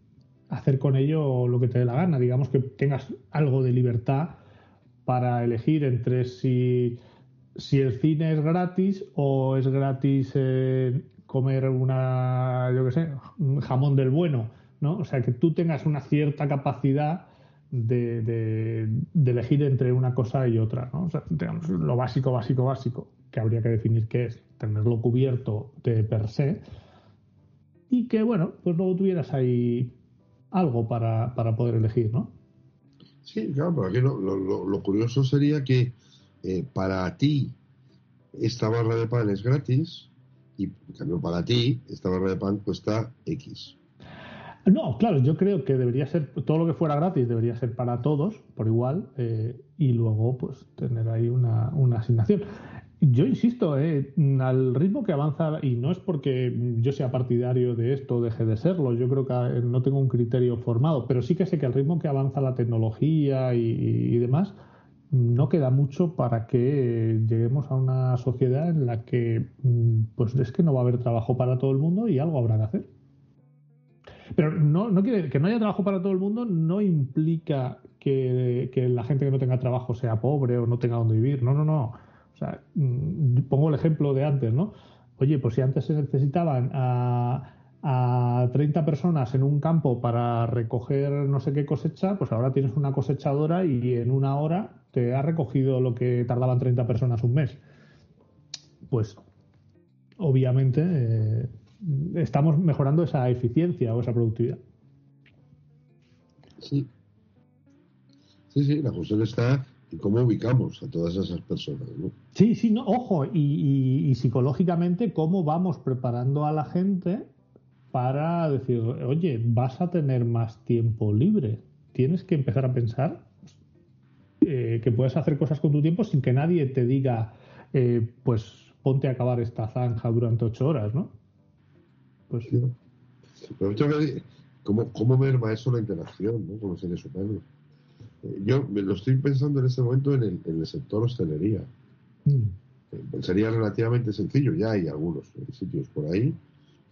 hacer con ello lo que te dé la gana. Digamos que tengas algo de libertad para elegir entre si, si el cine es gratis o es gratis eh, comer una, yo qué sé, jamón del bueno, ¿no? O sea, que tú tengas una cierta capacidad de, de- elegir entre una cosa y otra, ¿no? O sea, digamos, lo básico, básico, básico, que habría que definir qué es, tenerlo cubierto de per se, y que, bueno, pues luego tuvieras ahí algo para, para poder elegir, ¿no? Sí, claro, pero aquí lo, lo- lo curioso sería que eh, para ti esta barra de pan es gratis y en cambio para ti esta barra de pan cuesta X. No, claro, yo creo que debería ser, todo lo que fuera gratis debería ser para todos, por igual, eh, y luego pues tener ahí una, una asignación. Yo insisto, eh, al ritmo que avanza, y no es porque yo sea partidario de esto o deje de serlo, yo creo que eh, no tengo un criterio formado, pero sí que sé que al ritmo que avanza la tecnología y, y demás, no queda mucho para que lleguemos a una sociedad en la que mm, pues es que no va a haber trabajo para todo el mundo y algo habrá que hacer. Pero no, no quiere que no haya trabajo para todo el mundo no implica que, la gente que no tenga trabajo sea pobre o no tenga donde vivir. No, no, no. O sea, mm, pongo el ejemplo de antes, ¿no? Oye, pues si antes se necesitaban a, a 30 personas en un campo para recoger no sé qué cosecha, pues ahora tienes una cosechadora y en una hora te ha recogido lo que tardaban 30 personas un mes. Pues obviamente eh, estamos mejorando esa eficiencia o esa productividad. Sí. Sí, sí, la cuestión está en cómo ubicamos a todas esas personas, ¿no? Sí, sí, no, ojo, y, y- y psicológicamente cómo vamos preparando a la gente para decir, oye, vas a tener más tiempo libre. Tienes que empezar a pensar eh, que puedes hacer cosas con tu tiempo sin que nadie te diga, eh, pues ponte a acabar esta zanja durante ocho horas, ¿no? Pues Sí, ¿no? Pero muchas veces, ¿cómo, ¿cómo merma eso la interacción ¿no? con los seres humanos? Eh, Yo me lo estoy pensando en este momento en el, en el sector hostelería. mm, Eh, Sería relativamente sencillo, ya hay algunos eh, sitios por ahí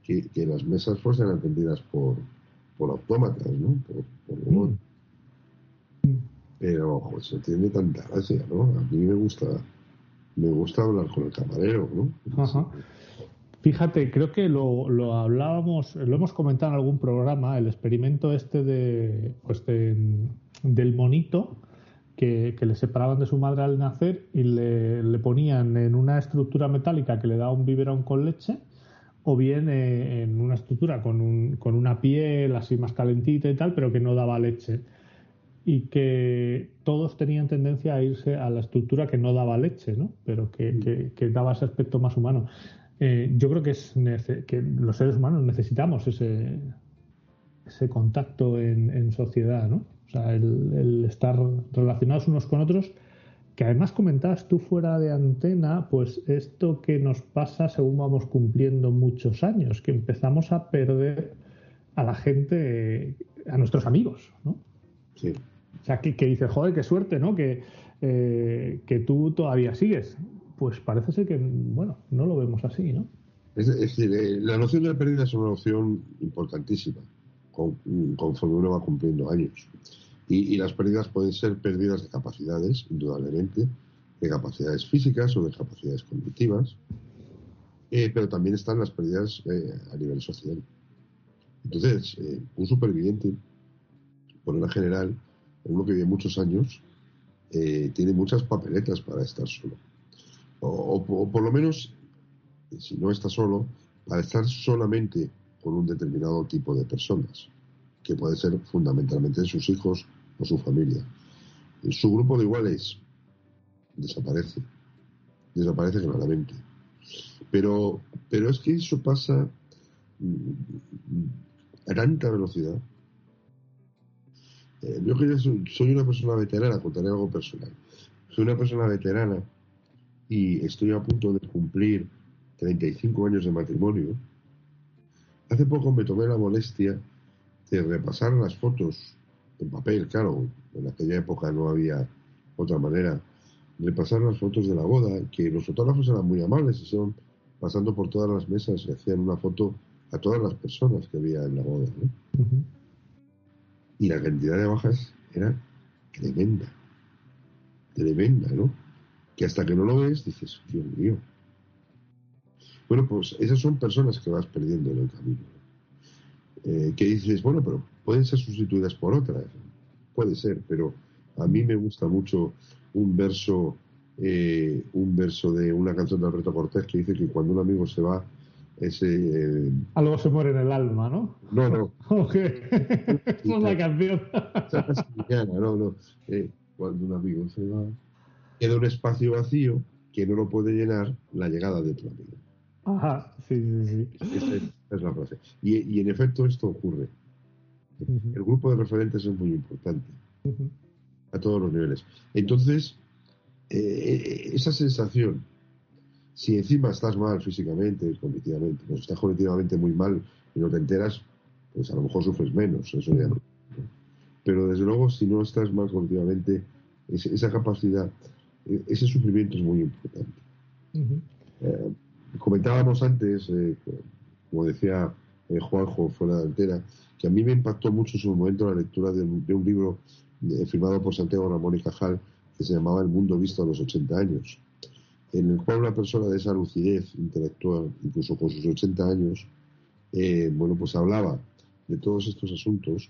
que, que las mesas fuesen atendidas por, por autómatas, ¿no? Por, por robot. Mm. Pero ojo, eso tiene tanta gracia, ¿no? A mí me gusta, me gusta hablar con el camarero, ¿no? Ajá. Fíjate, creo que lo, lo hablábamos, lo hemos comentado en algún programa, el experimento este de, pues de- del monito que, que le separaban de su madre al nacer y le, le ponían en una estructura metálica que le daba un biberón con leche o bien eh, en una estructura con, un, con una piel así más calentita y tal, pero que no daba leche. Y que todos tenían tendencia a irse a la estructura que no daba leche, ¿no? pero que, que- que daba ese aspecto más humano. Eh, yo creo que, es que los seres humanos necesitamos ese, ese contacto en, en sociedad, ¿no? O sea, el, el estar relacionados unos con otros, que además comentabas tú fuera de antena, pues esto que nos pasa según vamos cumpliendo muchos años, que empezamos a perder a la gente, a nuestros amigos, ¿no? Sí. O sea, que, que dices, joder, qué suerte, ¿no? Que, eh, que tú todavía sigues. Pues parece ser que, bueno, no lo vemos así, ¿no? Es, decir, eh, la noción de pérdida es una noción importantísima con- conforme uno va cumpliendo años. Y, las pérdidas pueden ser pérdidas de capacidades, indudablemente, de capacidades físicas o de capacidades cognitivas, eh, pero también están las pérdidas eh, a nivel social. Entonces, un superviviente, por lo general, uno que vive muchos años, tiene muchas papeletas para estar solo. O, por lo menos si no está solo, para estar solamente con un determinado tipo de personas, que puede ser fundamentalmente sus hijos o su familia. Su grupo de iguales desaparece, desaparece claramente. Pero, pero es que eso pasa mm, a tanta velocidad. Eh, yo que soy una persona veterana, contaré algo personal. Soy una persona veterana y estoy a punto de cumplir 35 años de matrimonio. Hace poco me tomé la molestia de repasar las fotos en papel, claro, en aquella época no había otra manera, repasar las fotos de la boda, que los fotógrafos eran muy amables y se iban pasando por todas las mesas y hacían una foto a todas las personas que había en la boda. ¿no? Y la cantidad de bajas era tremenda, tremenda, ¿no? Que hasta que no lo ves dices, Dios mío. Bueno, pues esas son personas que vas perdiendo en el camino. Eh, que dices, bueno, pero pueden ser sustituidas por otras. Puede ser, pero a mí me gusta mucho un verso, eh, un verso de una canción de Alberto Cortés que dice que cuando un amigo se va, ese eh, Algo se muere en el alma, ¿no? no, no, Ok. Esa es la canción. no, no. Eh, cuando un amigo se va, queda un espacio vacío que no lo puede llenar la llegada de otro amigo. Ajá, sí, sí, sí. Esa es, esa es la frase. Y, y en efecto esto ocurre. El grupo de referentes es muy importante a todos los niveles. Entonces, eh, esa sensación, si encima estás mal físicamente, cognitivamente, pues estás cognitivamente muy mal y no te enteras, pues a lo mejor sufres menos, eso ya no. Pero desde luego, si no estás mal cognitivamente, es- esa capacidad, eh, ese sufrimiento es muy importante. Eh, comentábamos antes, eh, como decía eh, Juanjo fuera de antena, que a mí me impactó mucho en su momento la lectura de un, de un libro firmado por Santiago Ramón y Cajal que se llamaba El mundo visto a los 80 años, en el cual una persona de esa lucidez intelectual, incluso con sus 80 años, bueno, pues hablaba de todos estos asuntos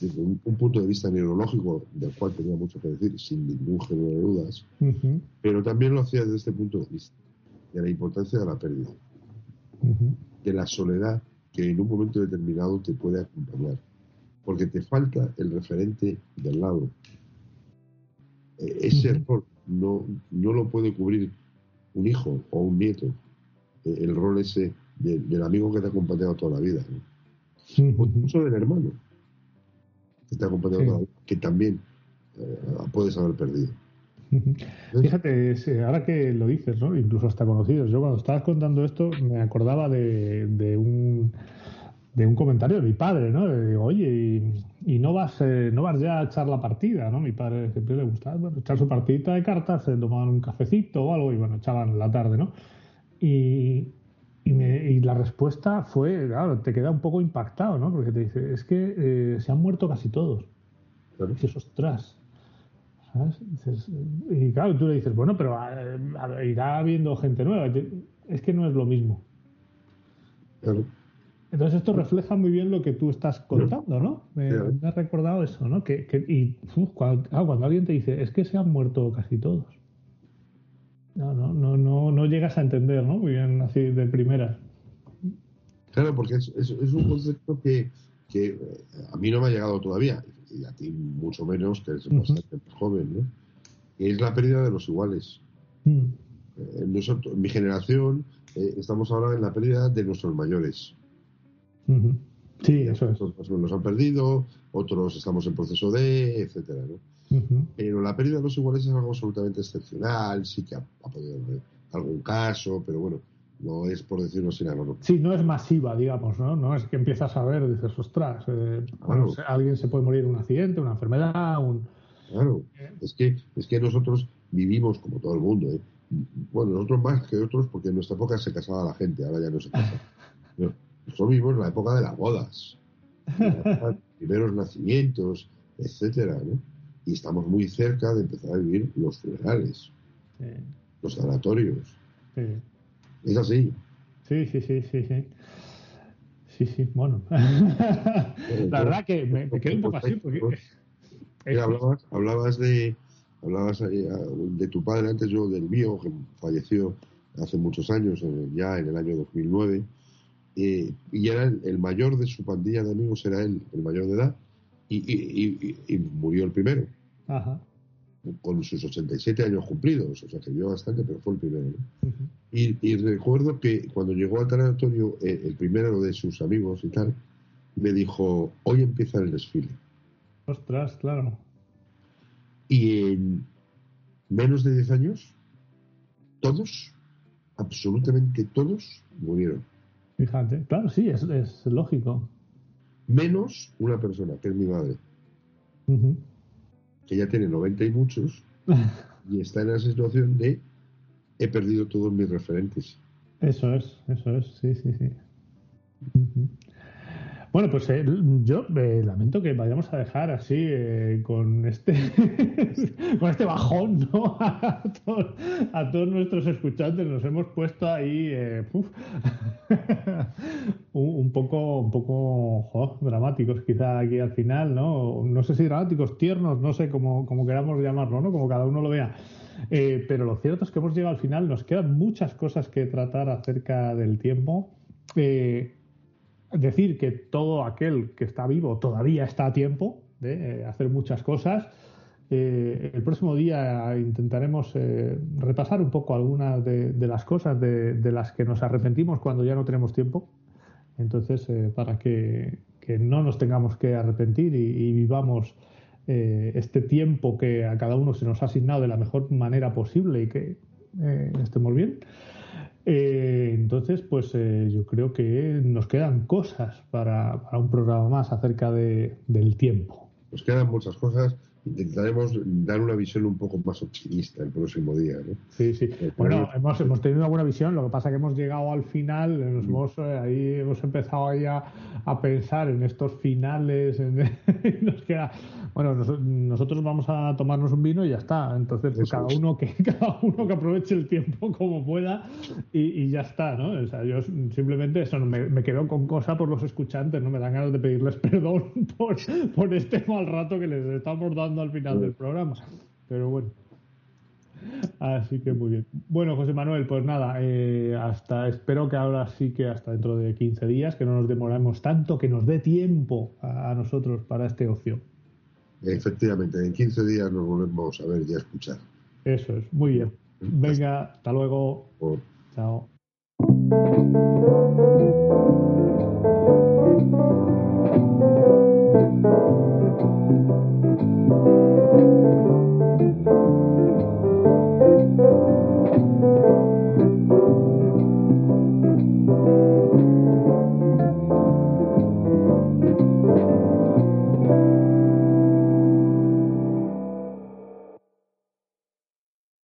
desde un, un punto de vista neurológico, del cual tenía mucho que decir, sin ningún género de dudas, pero también lo hacía desde este punto de vista, de la importancia de la pérdida, de la soledad que en un momento determinado te puede acompañar, porque te falta el referente del lado. Eh, Ese rol no, no lo puede cubrir un hijo o un nieto, eh, el rol ese de- del amigo que te ha acompañado toda la vida, ¿no? o incluso del hermano ha acompañado Sí. que también eh, puedes haber perdido. Fíjate, eh, ahora que lo dices, ¿no? Incluso hasta conocidos. Yo cuando estabas contando esto me acordaba de, de un de un comentario de mi padre, ¿no? Digo, oye, y, y no vas eh, no vas ya a echar la partida, ¿no? Mi padre siempre le gustaba bueno, echar su partidita de cartas, se tomaban un cafecito o algo y bueno, echaban la tarde, ¿no? Y, y, me- y la respuesta fue, claro, te queda un poco impactado, ¿no? Porque te dice, es que eh, se han muerto casi todos. Claro. Y dices, ostras. ¿sabes? Dices, y claro, tú le dices, bueno, pero eh, a ver, irá habiendo gente nueva. Y Es que no es lo mismo. Claro. Entonces esto refleja muy bien lo que tú estás contando, ¿no? Me, me has recordado eso, ¿no? Que, que- y uf, cuando, claro, cuando alguien te dice, es que se han muerto casi todos. No, no, no, no, no llegas a entender, ¿no? Muy bien, así de primeras. Claro, porque es, es- es un concepto que, que, eh, a mí no me ha llegado todavía, y a ti mucho menos, que eres bastante joven, ¿no? Que es la pérdida de los iguales. Mm, Eh, nosotros, mi generación, eh, estamos ahora en la pérdida de nuestros mayores. ujú. Sí, eso es. Otros los han perdido, otros estamos en proceso de, etcétera, ¿no? Pero la pérdida de los iguales es algo absolutamente excepcional, sí que ha, ha podido haber algún caso, pero bueno, no es por decirlo sin algo. Sí, no es masiva, digamos, ¿no? No es que empiezas a ver, dices, ostras, eh, bueno, Claro. se- alguien se puede morir en un accidente, una enfermedad, un... Claro, es que, es que nosotros vivimos como todo el mundo, ¿eh? Bueno, nosotros más que otros, porque en nuestra época se casaba la gente, ahora ya no se casa. Nosotros vivimos la época de las bodas, de los primeros nacimientos, etcétera, ¿no? Y estamos muy cerca de empezar a vivir los funerales, Sí, los sanatorios. sí. Es así. Sí, sí, sí, sí, sí. Sí, sí, bueno. La verdad que me, me quedé un poco así porque... Mira, hablabas, hablabas de hablabas eh, de tu padre antes, yo del mío, que falleció hace muchos años, eh, ya en el año 2009, eh, y era el, el mayor de su pandilla de amigos, era él, el mayor de edad, y, y- y- y murió el primero, Ajá. con sus 87 años cumplidos, o sea que vivió bastante, pero fue el primero. Y, y recuerdo que cuando llegó al tanatorio, eh, el primero de sus amigos y tal, me dijo, hoy empieza el desfile. Ostras, claro. Y en menos de 10 años, todos, absolutamente todos, murieron. Fíjate. Claro, sí, es, es lógico. Menos una persona, que es mi madre, que ya tiene 90 y muchos, y está en la situación de he perdido todos mis referentes. Eso es, eso es, sí, sí, sí. Ujú. Bueno, pues eh, yo eh, lamento que vayamos a dejar así eh, con este con este bajón, ¿no? A, a todos nuestros escuchantes nos hemos puesto ahí eh, uf, un, poco un poco dramáticos quizá aquí al final, ¿no? No sé si dramáticos, tiernos, no sé cómo, cómo queramos llamarlo, ¿no? Como cada uno lo vea. Eh, pero lo cierto es que hemos llegado al final, nos quedan muchas cosas que tratar acerca del tiempo eh, decir que todo aquel que está vivo todavía está a tiempo de hacer muchas cosas. el próximo día intentaremos repasar un poco algunas de, las cosas de, las que nos arrepentimos cuando ya no tenemos tiempo. Entonces, para que, no nos tengamos que arrepentir y vivamos eh, este tiempo que a cada uno se nos ha asignado de la mejor manera posible y que eh, estemos bien. Eh, entonces, pues yo creo que nos quedan cosas para, para un programa más acerca de, del tiempo. Nos quedan muchas cosas intentaremos dar una visión un poco más optimista el próximo día. ¿no? Sí, sí. Eh, bueno, hemos, hemos tenido una buena visión, lo que pasa es que hemos llegado al final, nos mm. hemos, eh, ahí hemos empezado ahí a, pensar en estos finales, nos queda, bueno, nosotros vamos a tomarnos un vino y ya está, entonces pues cada uno que cada uno que aproveche el tiempo como pueda y, ya está, ¿no? O sea, yo simplemente eso, me, me quedo con cosa por los escuchantes, no me dan ganas de pedirles perdón por, por este mal rato que les estamos dando al final del programa. Pero bueno. Así que muy bien. Bueno, José Manuel, pues nada, eh, hasta espero que ahora sí que hasta dentro de 15 días, que no nos demoramos tanto, que nos dé tiempo a, nosotros para este ocio. Efectivamente, en 15 días nos volvemos a ver y a escuchar. Eso es, muy bien. Venga, hasta luego. Chao.